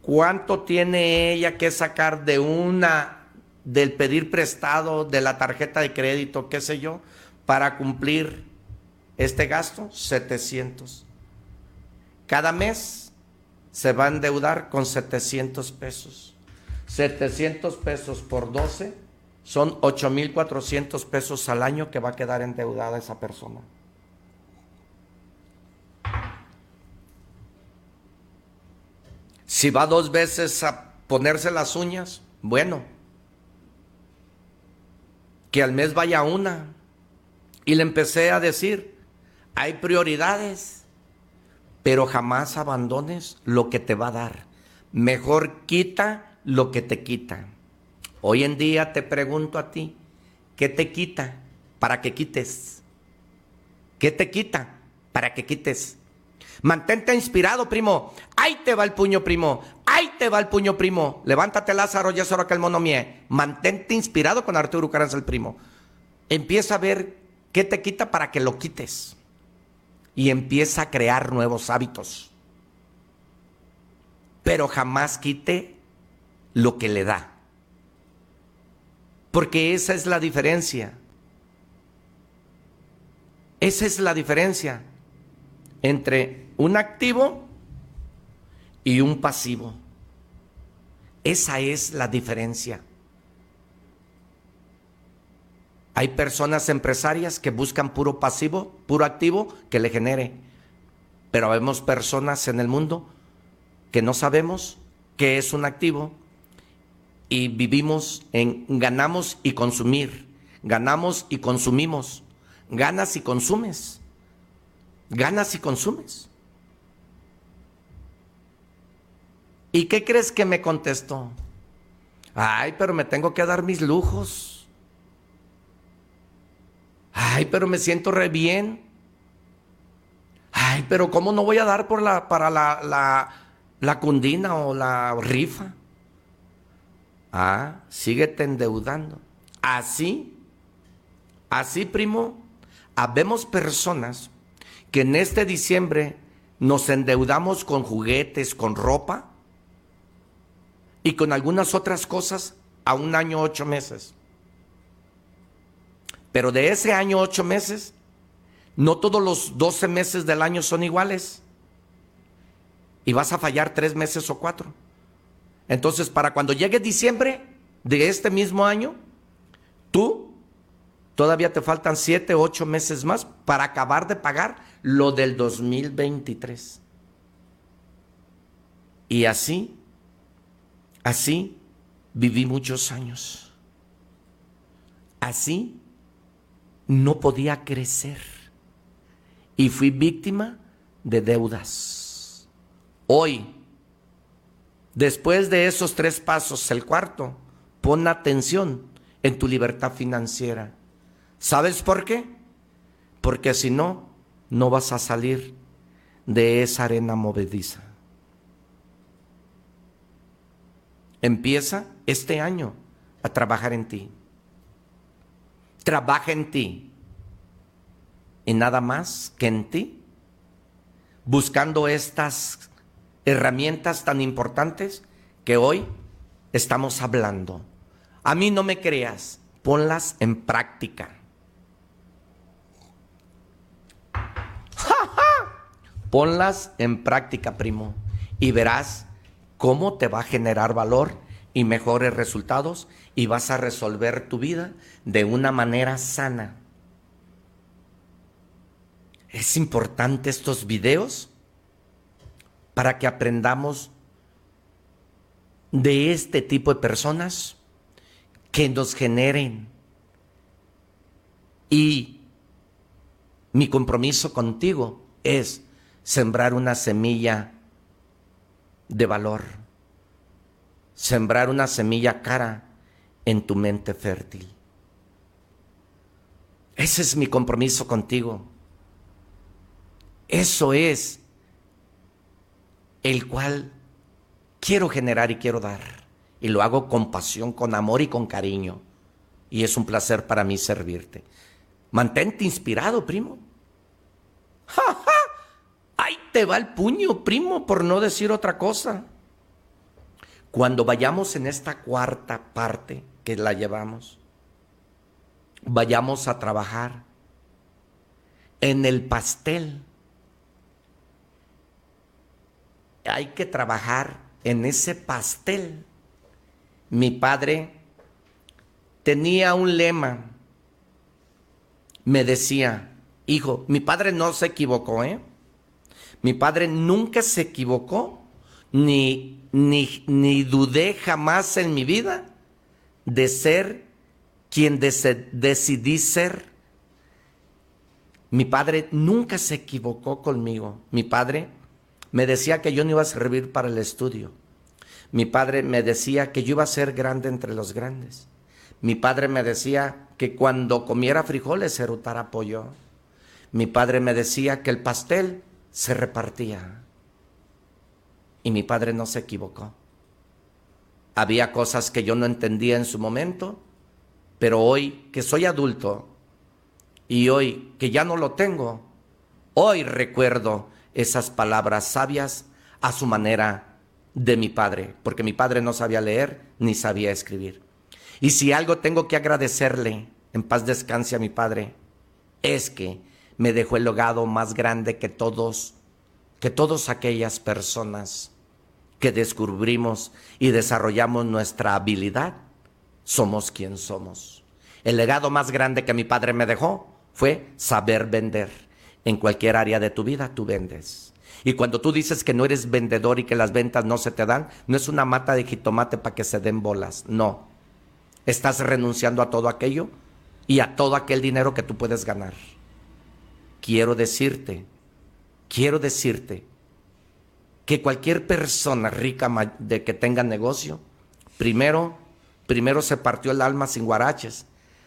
¿Cuánto tiene ella que sacar de una, del pedir prestado, de la tarjeta de crédito, qué sé yo, para cumplir este gasto? 700. Cada mes se va a endeudar con 700 pesos. 700 pesos por 12 son 8.400 pesos al año que va a quedar endeudada esa persona. Si va dos veces a ponerse las uñas, bueno, que al mes vaya una. Y le empecé a decir, hay prioridades, pero jamás abandones lo que te va a dar. Mejor quita lo que te quita. Hoy en día te pregunto a ti, ¿qué te quita para que quites? ¿Qué te quita para que quites? Mantente inspirado, primo. Ahí te va el puño, primo. Ahí te va el puño, primo. Levántate, Lázaro, ya hora que el mono mie. Mantente inspirado con Arturo Caranza, el primo. Empieza a ver qué te quita para que lo quites. Y empieza a crear nuevos hábitos. Pero jamás quite lo que le da. Porque esa es la diferencia. Esa es la diferencia entre un activo y un pasivo. Esa es la diferencia. Hay personas empresarias que buscan puro pasivo, puro activo que le genere. Pero vemos personas en el mundo que no sabemos qué es un activo y vivimos en ganamos y consumir, ganamos y consumimos, ganas y consumes, ganas y consumes. ¿Y qué crees que me contestó? Ay, pero me tengo que dar mis lujos. Ay, pero me siento re bien. Ay, pero ¿cómo no voy a dar por la, para la, la, la cundina o la rifa? Ah, síguete endeudando. Así, así, primo, habemos personas que en este diciembre nos endeudamos con juguetes, con ropa y con algunas otras cosas a un año ocho meses. Pero de ese año ocho meses, no todos los doce meses del año son iguales. Y vas a fallar tres meses o cuatro. Entonces, para cuando llegue diciembre de este mismo año, tú todavía te faltan siete, ocho meses más para acabar de pagar lo del 2023. Y así, así viví muchos años. Así no podía crecer. Y fui víctima de deudas. Hoy, Después de esos tres pasos, el cuarto, pon atención en tu libertad financiera. ¿Sabes por qué? Porque si no, no vas a salir de esa arena movediza. Empieza este año a trabajar en ti. Trabaja en ti. Y nada más que en ti. Buscando estas herramientas tan importantes que hoy estamos hablando. A mí no me creas, ponlas en práctica. Ponlas en práctica, primo, y verás cómo te va a generar valor y mejores resultados y vas a resolver tu vida de una manera sana. Es importante estos videos para que aprendamos de este tipo de personas que nos generen. Y mi compromiso contigo es sembrar una semilla de valor, sembrar una semilla cara en tu mente fértil. Ese es mi compromiso contigo. Eso es el cual quiero generar y quiero dar. Y lo hago con pasión, con amor y con cariño. Y es un placer para mí servirte. Mantente inspirado, primo. ¡Ja, ja! Te va el puño, primo, por no decir otra cosa. Cuando vayamos en esta cuarta parte que la llevamos, vayamos a trabajar en el pastel hay que trabajar en ese pastel. Mi padre tenía un lema. Me decía, hijo, mi padre no se equivocó, ¿eh? Mi padre nunca se equivocó, ni, ni, ni dudé jamás en mi vida de ser quien decidí ser. Mi padre nunca se equivocó conmigo. Mi padre me decía que yo no iba a servir para el estudio. Mi padre me decía que yo iba a ser grande entre los grandes. Mi padre me decía que cuando comiera frijoles se erutara pollo. Mi padre me decía que el pastel se repartía. Y mi padre no se equivocó. Había cosas que yo no entendía en su momento, pero hoy que soy adulto y hoy que ya no lo tengo, hoy recuerdo esas palabras sabias a su manera de mi padre, porque mi padre no sabía leer ni sabía escribir. Y si algo tengo que agradecerle, en paz descanse a mi padre, es que me dejó el legado más grande que todos, que todas aquellas personas que descubrimos y desarrollamos nuestra habilidad, somos quien somos. El legado más grande que mi padre me dejó fue saber vender. En cualquier área de tu vida tú vendes. Y cuando tú dices que no eres vendedor y que las ventas no se te dan, no es una mata de jitomate para que se den bolas. No. Estás renunciando a todo aquello y a todo aquel dinero que tú puedes ganar. Quiero decirte, quiero decirte que cualquier persona rica de que tenga negocio, primero, primero se partió el alma sin guaraches,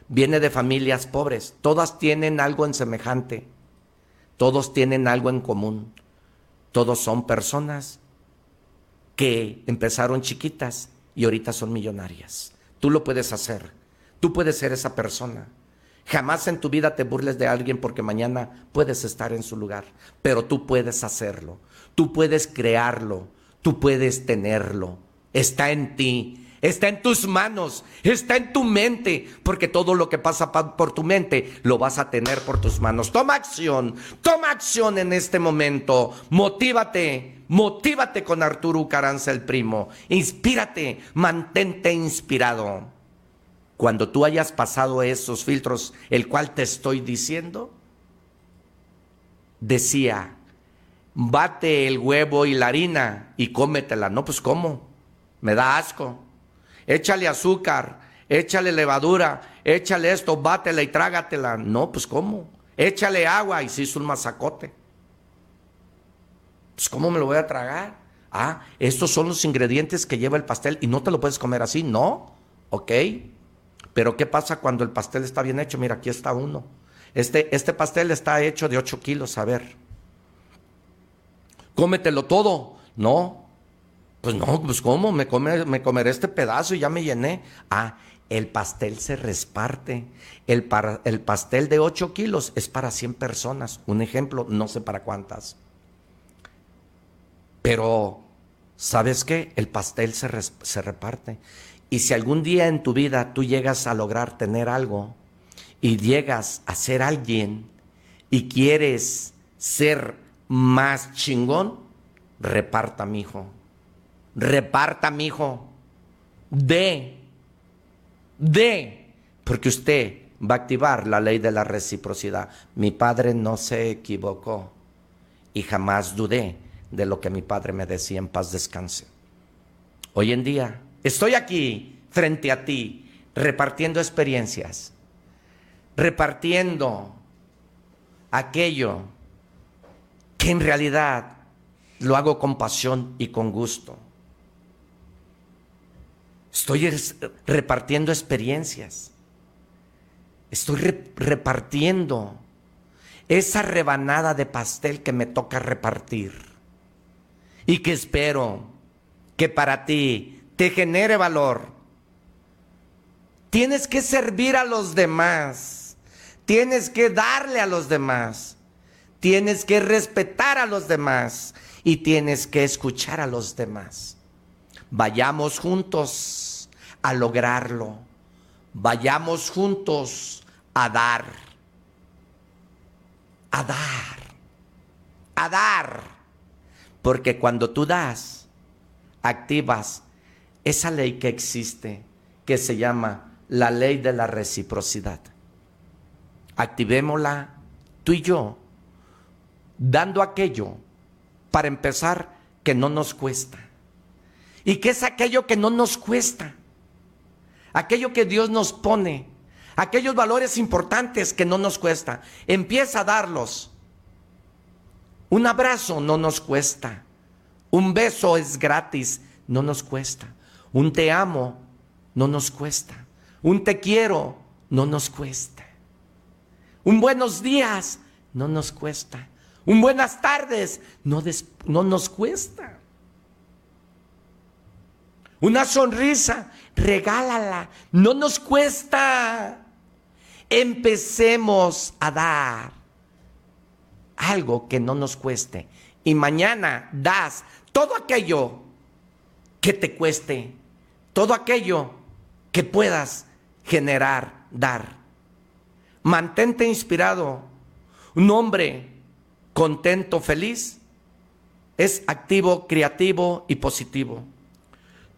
viene de familias pobres, todas tienen algo en semejante, todos tienen algo en común. Todos son personas que empezaron chiquitas y ahorita son millonarias. Tú lo puedes hacer. Tú puedes ser esa persona. Jamás en tu vida te burles de alguien porque mañana puedes estar en su lugar, pero tú puedes hacerlo. Tú puedes crearlo. Tú puedes tenerlo. Está en ti. Está en tus manos, está en tu mente, porque todo lo que pasa por tu mente lo vas a tener por tus manos. Toma acción, toma acción en este momento. Motívate, motívate con Arturo Caranza el primo. Inspírate, mantente inspirado. Cuando tú hayas pasado esos filtros, el cual te estoy diciendo, decía, bate el huevo y la harina y cómetela. No, pues ¿cómo? Me da asco échale azúcar, échale levadura, échale esto, bátela y trágatela. No, pues ¿cómo? Échale agua y se hizo un masacote. Pues ¿cómo me lo voy a tragar? Ah, estos son los ingredientes que lleva el pastel y no te lo puedes comer así, ¿no? Ok. Pero ¿qué pasa cuando el pastel está bien hecho? Mira, aquí está uno. Este, este pastel está hecho de 8 kilos, a ver. Cómetelo todo. No, pues no, pues ¿cómo? Me, me comeré este pedazo y ya me llené. Ah, el pastel se resparte. El, el pastel de 8 kilos es para 100 personas. Un ejemplo, no sé para cuántas. Pero, ¿sabes qué? El pastel se, se reparte. Y si algún día en tu vida tú llegas a lograr tener algo y llegas a ser alguien y quieres ser más chingón, reparta, mi hijo reparta, mi hijo, de, de, porque usted va a activar la ley de la reciprocidad. Mi padre no se equivocó y jamás dudé de lo que mi padre me decía en paz descanse. Hoy en día estoy aquí frente a ti repartiendo experiencias, repartiendo aquello que en realidad lo hago con pasión y con gusto. Estoy repartiendo experiencias. Estoy repartiendo esa rebanada de pastel que me toca repartir. Y que espero que para ti te genere valor. Tienes que servir a los demás. Tienes que darle a los demás. Tienes que respetar a los demás. Y tienes que escuchar a los demás. Vayamos juntos a lograrlo. Vayamos juntos a dar. A dar. A dar. Porque cuando tú das, activas esa ley que existe, que se llama la ley de la reciprocidad. Activémosla tú y yo, dando aquello, para empezar, que no nos cuesta ¿Y qué es aquello que no nos cuesta? Aquello que Dios nos pone. Aquellos valores importantes que no nos cuesta. Empieza a darlos. Un abrazo no nos cuesta. Un beso es gratis, no nos cuesta. Un te amo no nos cuesta. Un te quiero no nos cuesta. Un buenos días no nos cuesta. Un buenas tardes no, no nos cuesta. Una sonrisa, regálala. No nos cuesta. Empecemos a dar algo que no nos cueste. Y mañana das todo aquello que te cueste. Todo aquello que puedas generar, dar. Mantente inspirado. Un hombre contento, feliz, es activo, creativo y positivo.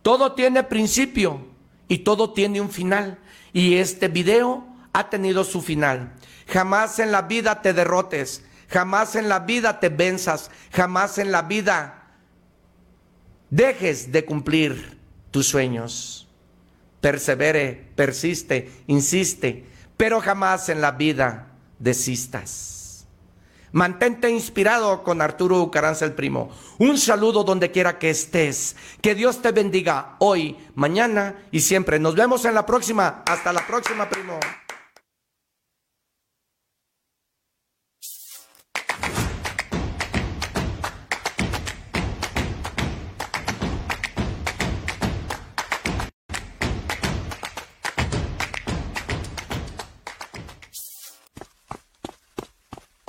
Todo tiene principio y todo tiene un final. Y este video ha tenido su final. Jamás en la vida te derrotes, jamás en la vida te venzas, jamás en la vida dejes de cumplir tus sueños. Persevere, persiste, insiste, pero jamás en la vida desistas. Mantente inspirado con Arturo Ucaranza el Primo. Un saludo donde quiera que estés. Que Dios te bendiga hoy, mañana y siempre. Nos vemos en la próxima. Hasta la próxima, primo.